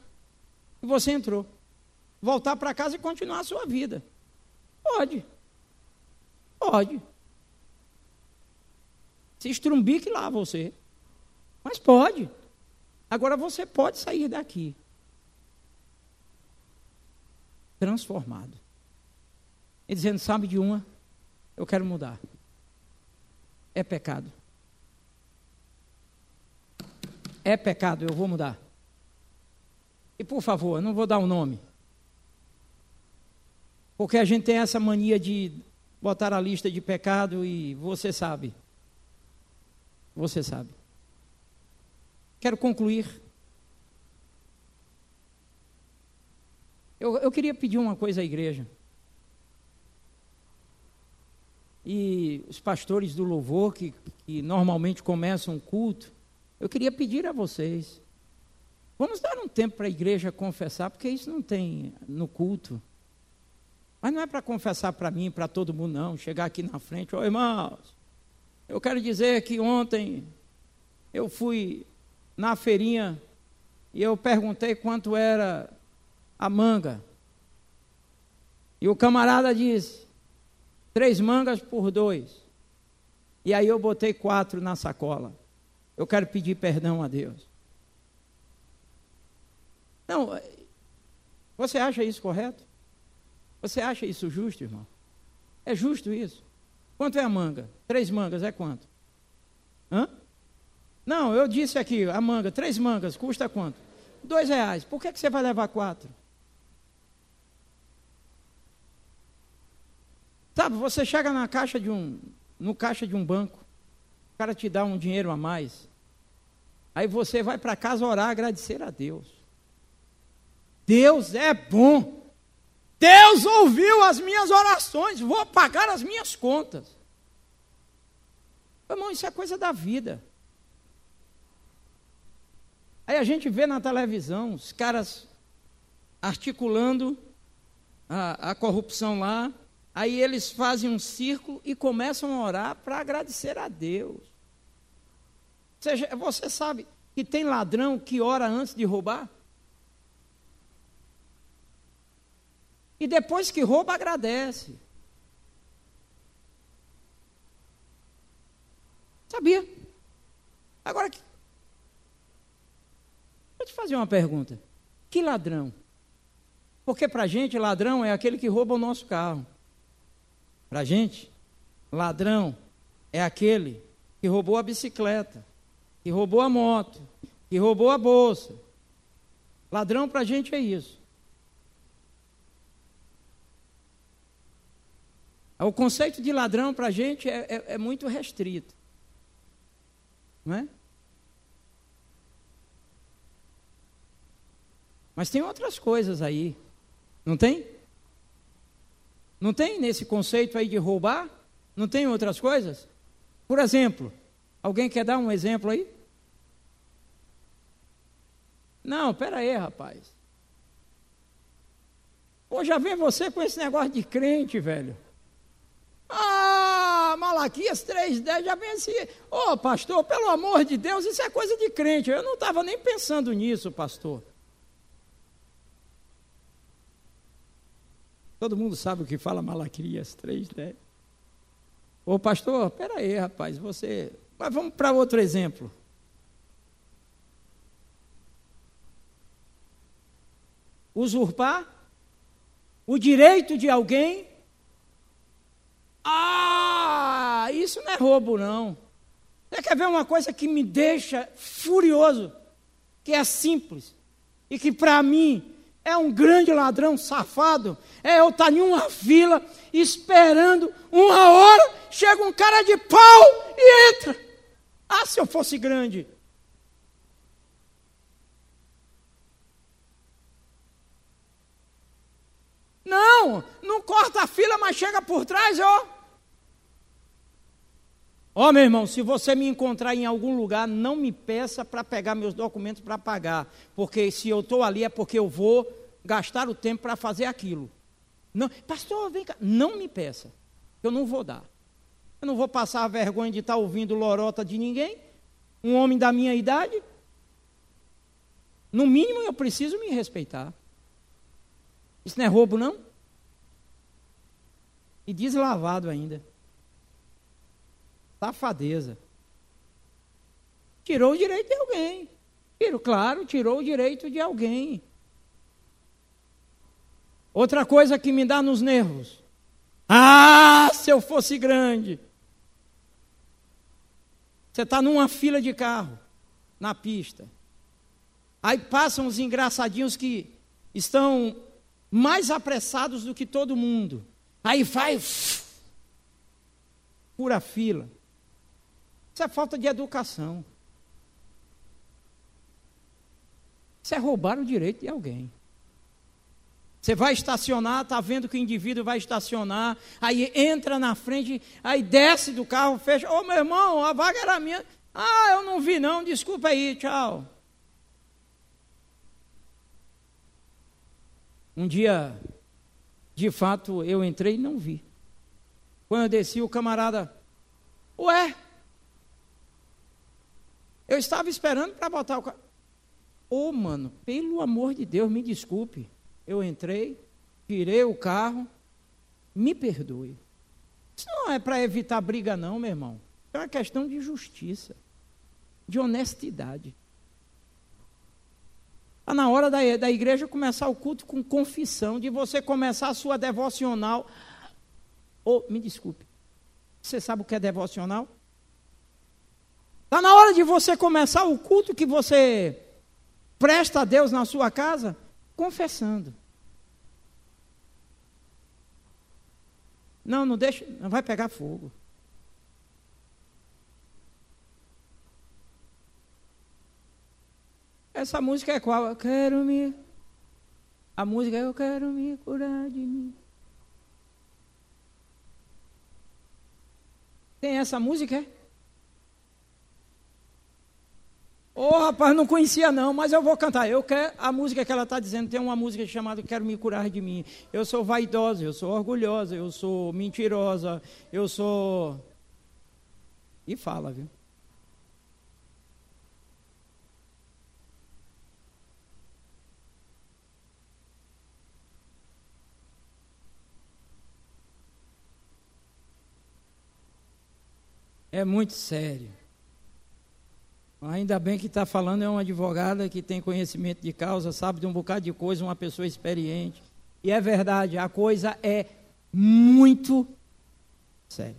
que você entrou, voltar para casa e continuar a sua vida. Pode. Pode. Se estrumbique lá você. Mas pode. Agora você pode sair daqui transformado. E dizendo, sabe de uma, eu quero mudar. É pecado. É pecado, eu vou mudar. E por favor, eu não vou dar o um nome. Porque a gente tem essa mania de botar a lista de pecado e você sabe. Você sabe. Quero concluir. Eu, eu queria pedir uma coisa à igreja. E os pastores do louvor, que, que normalmente começam o culto, eu queria pedir a vocês. Vamos dar um tempo para a igreja confessar, porque isso não tem no culto. Mas não é para confessar para mim, para todo mundo, não. Chegar aqui na frente, ô irmãos, eu quero dizer que ontem eu fui na feirinha e eu perguntei quanto era a manga. E o camarada disse: três mangas por dois. E aí eu botei quatro na sacola. Eu quero pedir perdão a Deus. Não, você acha isso correto? Você acha isso justo, irmão? É justo isso? Quanto é a manga? Três mangas é quanto? Hã? Não, eu disse aqui, a manga, três mangas, custa quanto? Dois reais. Por que, que você vai levar quatro? Sabe, você chega na caixa de um, no caixa de um banco, o cara te dá um dinheiro a mais. Aí você vai para casa orar, agradecer a Deus. Deus é bom. Deus ouviu as minhas orações, vou pagar as minhas contas. Irmão, isso é coisa da vida. Aí a gente vê na televisão os caras articulando a, a corrupção lá, aí eles fazem um círculo e começam a orar para agradecer a Deus. Seja, você sabe que tem ladrão que ora antes de roubar? E depois que rouba, agradece. Sabia? Agora, Vou te fazer uma pergunta. Que ladrão? Porque para a gente, ladrão é aquele que rouba o nosso carro. Para a gente, ladrão é aquele que roubou a bicicleta, que roubou a moto, que roubou a bolsa. Ladrão para a gente é isso. O conceito de ladrão para a gente é, é, é muito restrito. Não é? Mas tem outras coisas aí, não tem? Não tem nesse conceito aí de roubar? Não tem outras coisas? Por exemplo, alguém quer dar um exemplo aí? Não, pera aí, rapaz. Pô, já vem você com esse negócio de crente, velho. Ah, Malaquias 3,10 já vem assim. Ô, oh, pastor, pelo amor de Deus, isso é coisa de crente. Eu não estava nem pensando nisso, pastor. Todo mundo sabe o que fala Malaquias 3, né? Ô pastor, aí, rapaz, você. Mas vamos para outro exemplo. Usurpar o direito de alguém. Ah, isso não é roubo, não. Você quer ver uma coisa que me deixa furioso? Que é simples e que para mim é um grande ladrão safado. É eu estar tá em uma fila esperando uma hora, chega um cara de pau e entra. Ah, se eu fosse grande. Não, não corta a fila, mas chega por trás, ó. Ó, meu irmão, se você me encontrar em algum lugar, não me peça para pegar meus documentos para pagar, porque se eu estou ali é porque eu vou gastar o tempo para fazer aquilo. Não, pastor, vem cá. Não me peça, eu não vou dar. Eu não vou passar a vergonha de estar tá ouvindo lorota de ninguém, um homem da minha idade. No mínimo, eu preciso me respeitar. Isso não é roubo, não? E deslavado ainda. Safadeza. Tirou o direito de alguém. Tirou, claro, tirou o direito de alguém. Outra coisa que me dá nos nervos. Ah, se eu fosse grande. Você está numa fila de carro, na pista. Aí passam os engraçadinhos que estão mais apressados do que todo mundo. Aí vai, pura fila. Isso é falta de educação. Isso é roubar o direito de alguém. Você vai estacionar, está vendo que o indivíduo vai estacionar, aí entra na frente, aí desce do carro, fecha. Ô meu irmão, a vaga era minha. Ah, eu não vi não, desculpa aí, tchau. Um dia, de fato, eu entrei e não vi. Quando eu desci, o camarada, ué, eu estava esperando para botar o carro. Ô, oh, mano, pelo amor de Deus, me desculpe. Eu entrei, tirei o carro, me perdoe. Isso não é para evitar briga, não, meu irmão. É uma questão de justiça, de honestidade. Está na hora da, da igreja começar o culto com confissão, de você começar a sua devocional. Ou, oh, me desculpe, você sabe o que é devocional? Está na hora de você começar o culto que você presta a Deus na sua casa, confessando. Não, não deixa, não vai pegar fogo. Essa música é qual? Eu quero me. A música é Eu quero me curar de mim. Tem essa música? É? Ô oh, rapaz, não conhecia não, mas eu vou cantar. Eu quero a música que ela está dizendo, tem uma música chamada Quero me curar de mim. Eu sou vaidosa, eu sou orgulhosa, eu sou mentirosa, eu sou. E fala, viu? É muito sério. Ainda bem que está falando é uma advogada que tem conhecimento de causa, sabe de um bocado de coisa, uma pessoa experiente. E é verdade, a coisa é muito séria.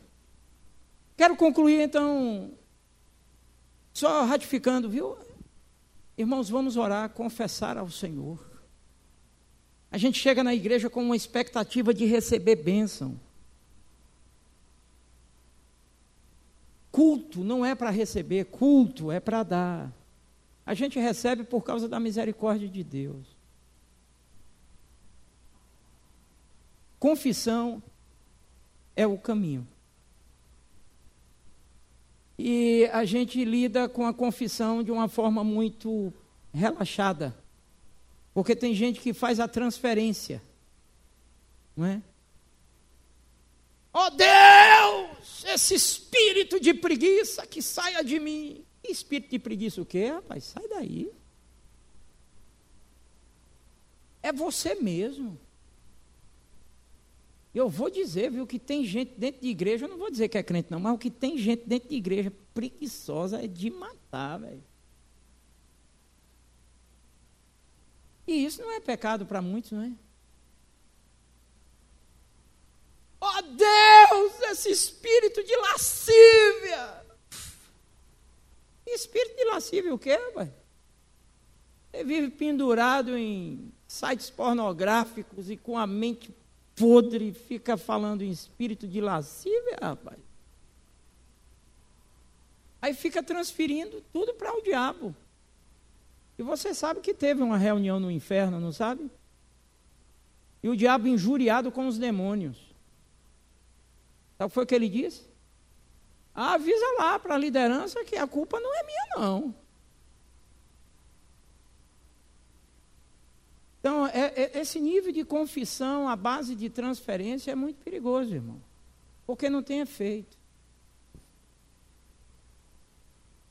Quero concluir então, só ratificando, viu? Irmãos, vamos orar, confessar ao Senhor. A gente chega na igreja com uma expectativa de receber bênção. Culto não é para receber, culto é para dar. A gente recebe por causa da misericórdia de Deus. Confissão é o caminho. E a gente lida com a confissão de uma forma muito relaxada. Porque tem gente que faz a transferência. Não é? Oh Deus, esse espírito de preguiça que saia de mim. Espírito de preguiça o quê, rapaz? Sai daí. É você mesmo. Eu vou dizer, viu, que tem gente dentro de igreja, eu não vou dizer que é crente não, mas o que tem gente dentro de igreja preguiçosa é de matar, velho. E isso não é pecado para muitos, não é? Oh, Deus, esse espírito de lascívia. Espírito de lascívia o quê, pai? Você vive pendurado em sites pornográficos e com a mente podre, fica falando em espírito de lascívia, rapaz. Aí fica transferindo tudo para o diabo. E você sabe que teve uma reunião no inferno, não sabe? E o diabo injuriado com os demônios. Sabe o que foi que ele disse? avisa lá para a liderança que a culpa não é minha, não. Então, é, é, esse nível de confissão à base de transferência é muito perigoso, irmão. Porque não tem efeito.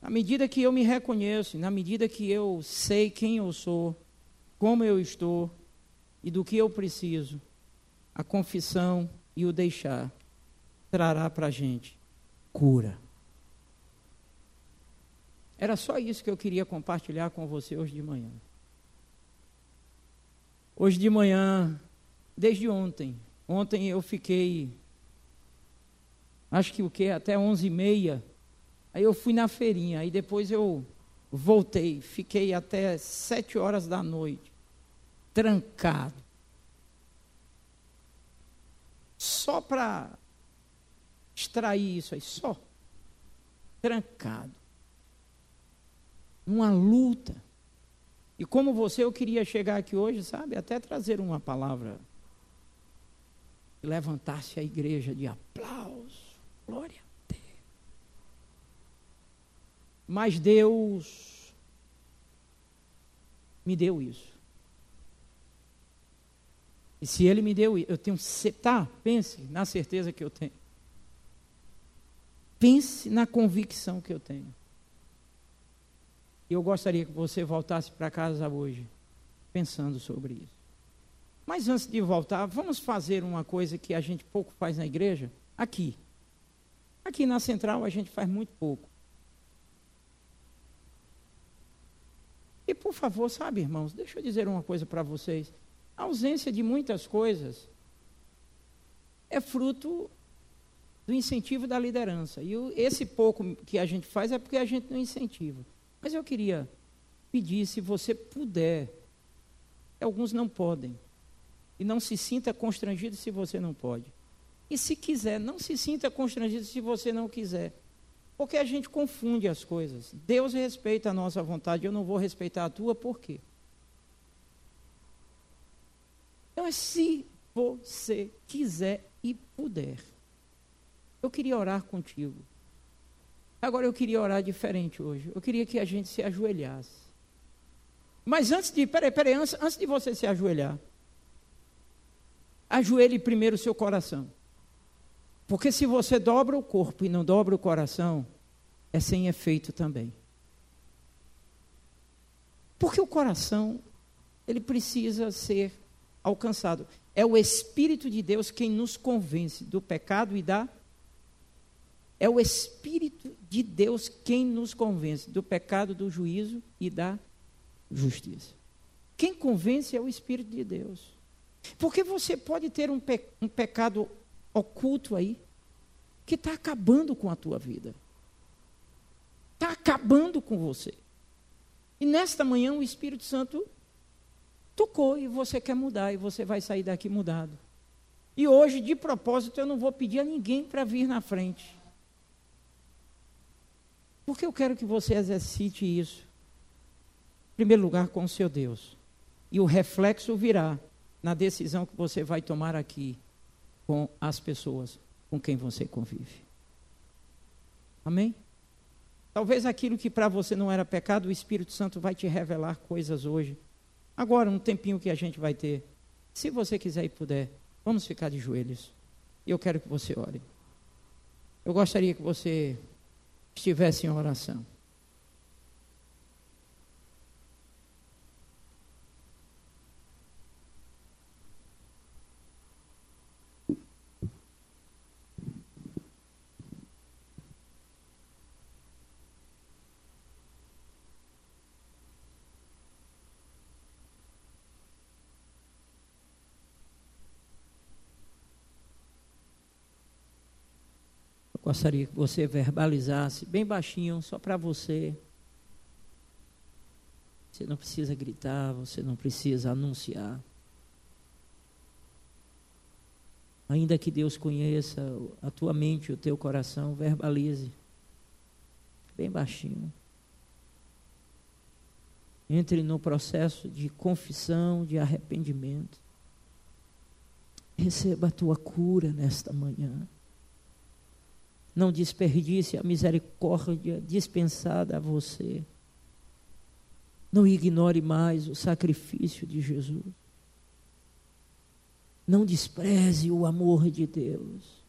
Na medida que eu me reconheço, na medida que eu sei quem eu sou, como eu estou e do que eu preciso, a confissão e o deixar trará para a gente cura. Era só isso que eu queria compartilhar com você hoje de manhã. Hoje de manhã, desde ontem, ontem eu fiquei, acho que o que, até onze e meia, aí eu fui na feirinha, aí depois eu voltei, fiquei até sete horas da noite, trancado. Só para extrair isso aí, só. Trancado. Uma luta. E como você, eu queria chegar aqui hoje, sabe, até trazer uma palavra. Levantar-se a igreja de aplauso. Glória a Deus. Mas Deus me deu isso. E se Ele me deu, eu tenho. Tá, pense na certeza que eu tenho. Pense na convicção que eu tenho. Eu gostaria que você voltasse para casa hoje, pensando sobre isso. Mas antes de voltar, vamos fazer uma coisa que a gente pouco faz na igreja, aqui. Aqui na central a gente faz muito pouco. E por favor, sabe, irmãos, deixa eu dizer uma coisa para vocês. A ausência de muitas coisas é fruto do incentivo da liderança. E esse pouco que a gente faz é porque a gente não incentiva. Mas eu queria pedir, se você puder, alguns não podem, e não se sinta constrangido se você não pode. E se quiser, não se sinta constrangido se você não quiser. Porque a gente confunde as coisas. Deus respeita a nossa vontade, eu não vou respeitar a tua, por quê? Então, é se você quiser e puder, eu queria orar contigo. Agora eu queria orar diferente hoje. Eu queria que a gente se ajoelhasse. Mas antes de, peraí, peraí, antes, antes de você se ajoelhar, ajoelhe primeiro o seu coração. Porque se você dobra o corpo e não dobra o coração, é sem efeito também. Porque o coração, ele precisa ser alcançado. É o Espírito de Deus quem nos convence do pecado e da é o Espírito de Deus quem nos convence do pecado, do juízo e da justiça. Quem convence é o Espírito de Deus. Porque você pode ter um, pe um pecado oculto aí, que está acabando com a tua vida. Está acabando com você. E nesta manhã o Espírito Santo tocou e você quer mudar, e você vai sair daqui mudado. E hoje, de propósito, eu não vou pedir a ninguém para vir na frente. Porque eu quero que você exercite isso. Em primeiro lugar, com o seu Deus. E o reflexo virá na decisão que você vai tomar aqui com as pessoas com quem você convive. Amém? Talvez aquilo que para você não era pecado, o Espírito Santo vai te revelar coisas hoje. Agora, um tempinho que a gente vai ter. Se você quiser e puder, vamos ficar de joelhos. Eu quero que você ore. Eu gostaria que você estivesse em oração. Gostaria que você verbalizasse bem baixinho, só para você. Você não precisa gritar, você não precisa anunciar. Ainda que Deus conheça a tua mente, o teu coração, verbalize. Bem baixinho. Entre no processo de confissão, de arrependimento. Receba a tua cura nesta manhã. Não desperdice a misericórdia dispensada a você. Não ignore mais o sacrifício de Jesus. Não despreze o amor de Deus.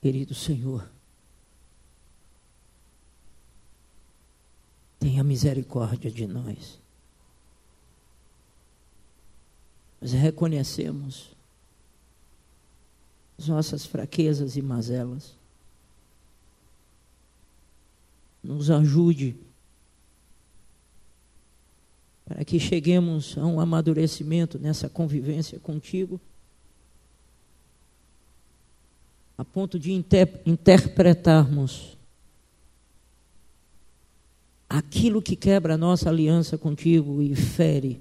Querido Senhor, tenha misericórdia de nós. Nós reconhecemos as nossas fraquezas e mazelas. Nos ajude para que cheguemos a um amadurecimento nessa convivência contigo, a ponto de inter interpretarmos aquilo que quebra a nossa aliança contigo e fere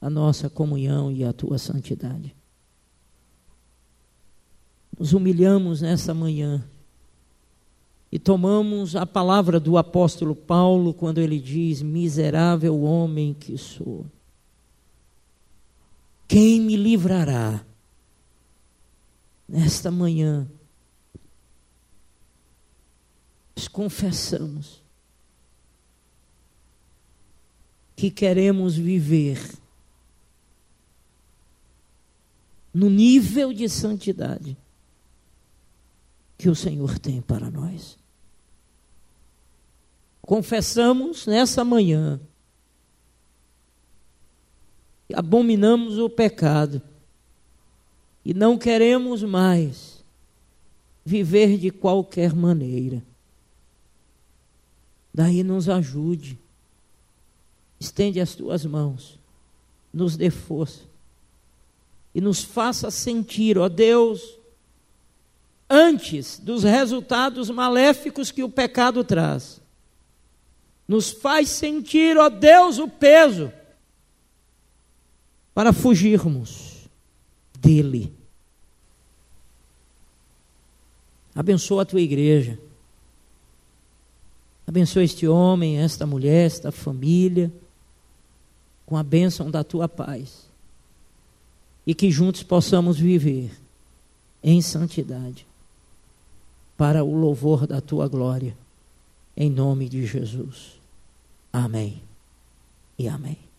a nossa comunhão e a tua santidade. Nos humilhamos nessa manhã e tomamos a palavra do apóstolo Paulo quando ele diz: Miserável homem que sou. Quem me livrará nesta manhã? Nós confessamos que queremos viver no nível de santidade que o Senhor tem para nós. Confessamos nessa manhã abominamos o pecado e não queremos mais viver de qualquer maneira. Daí nos ajude, estende as tuas mãos, nos dê força e nos faça sentir, ó Deus, antes dos resultados maléficos que o pecado traz. Nos faz sentir, ó Deus, o peso para fugirmos dele. Abençoa a tua igreja. Abençoa este homem, esta mulher, esta família, com a bênção da tua paz e que juntos possamos viver em santidade para o louvor da tua glória, em nome de Jesus. Amém e amém.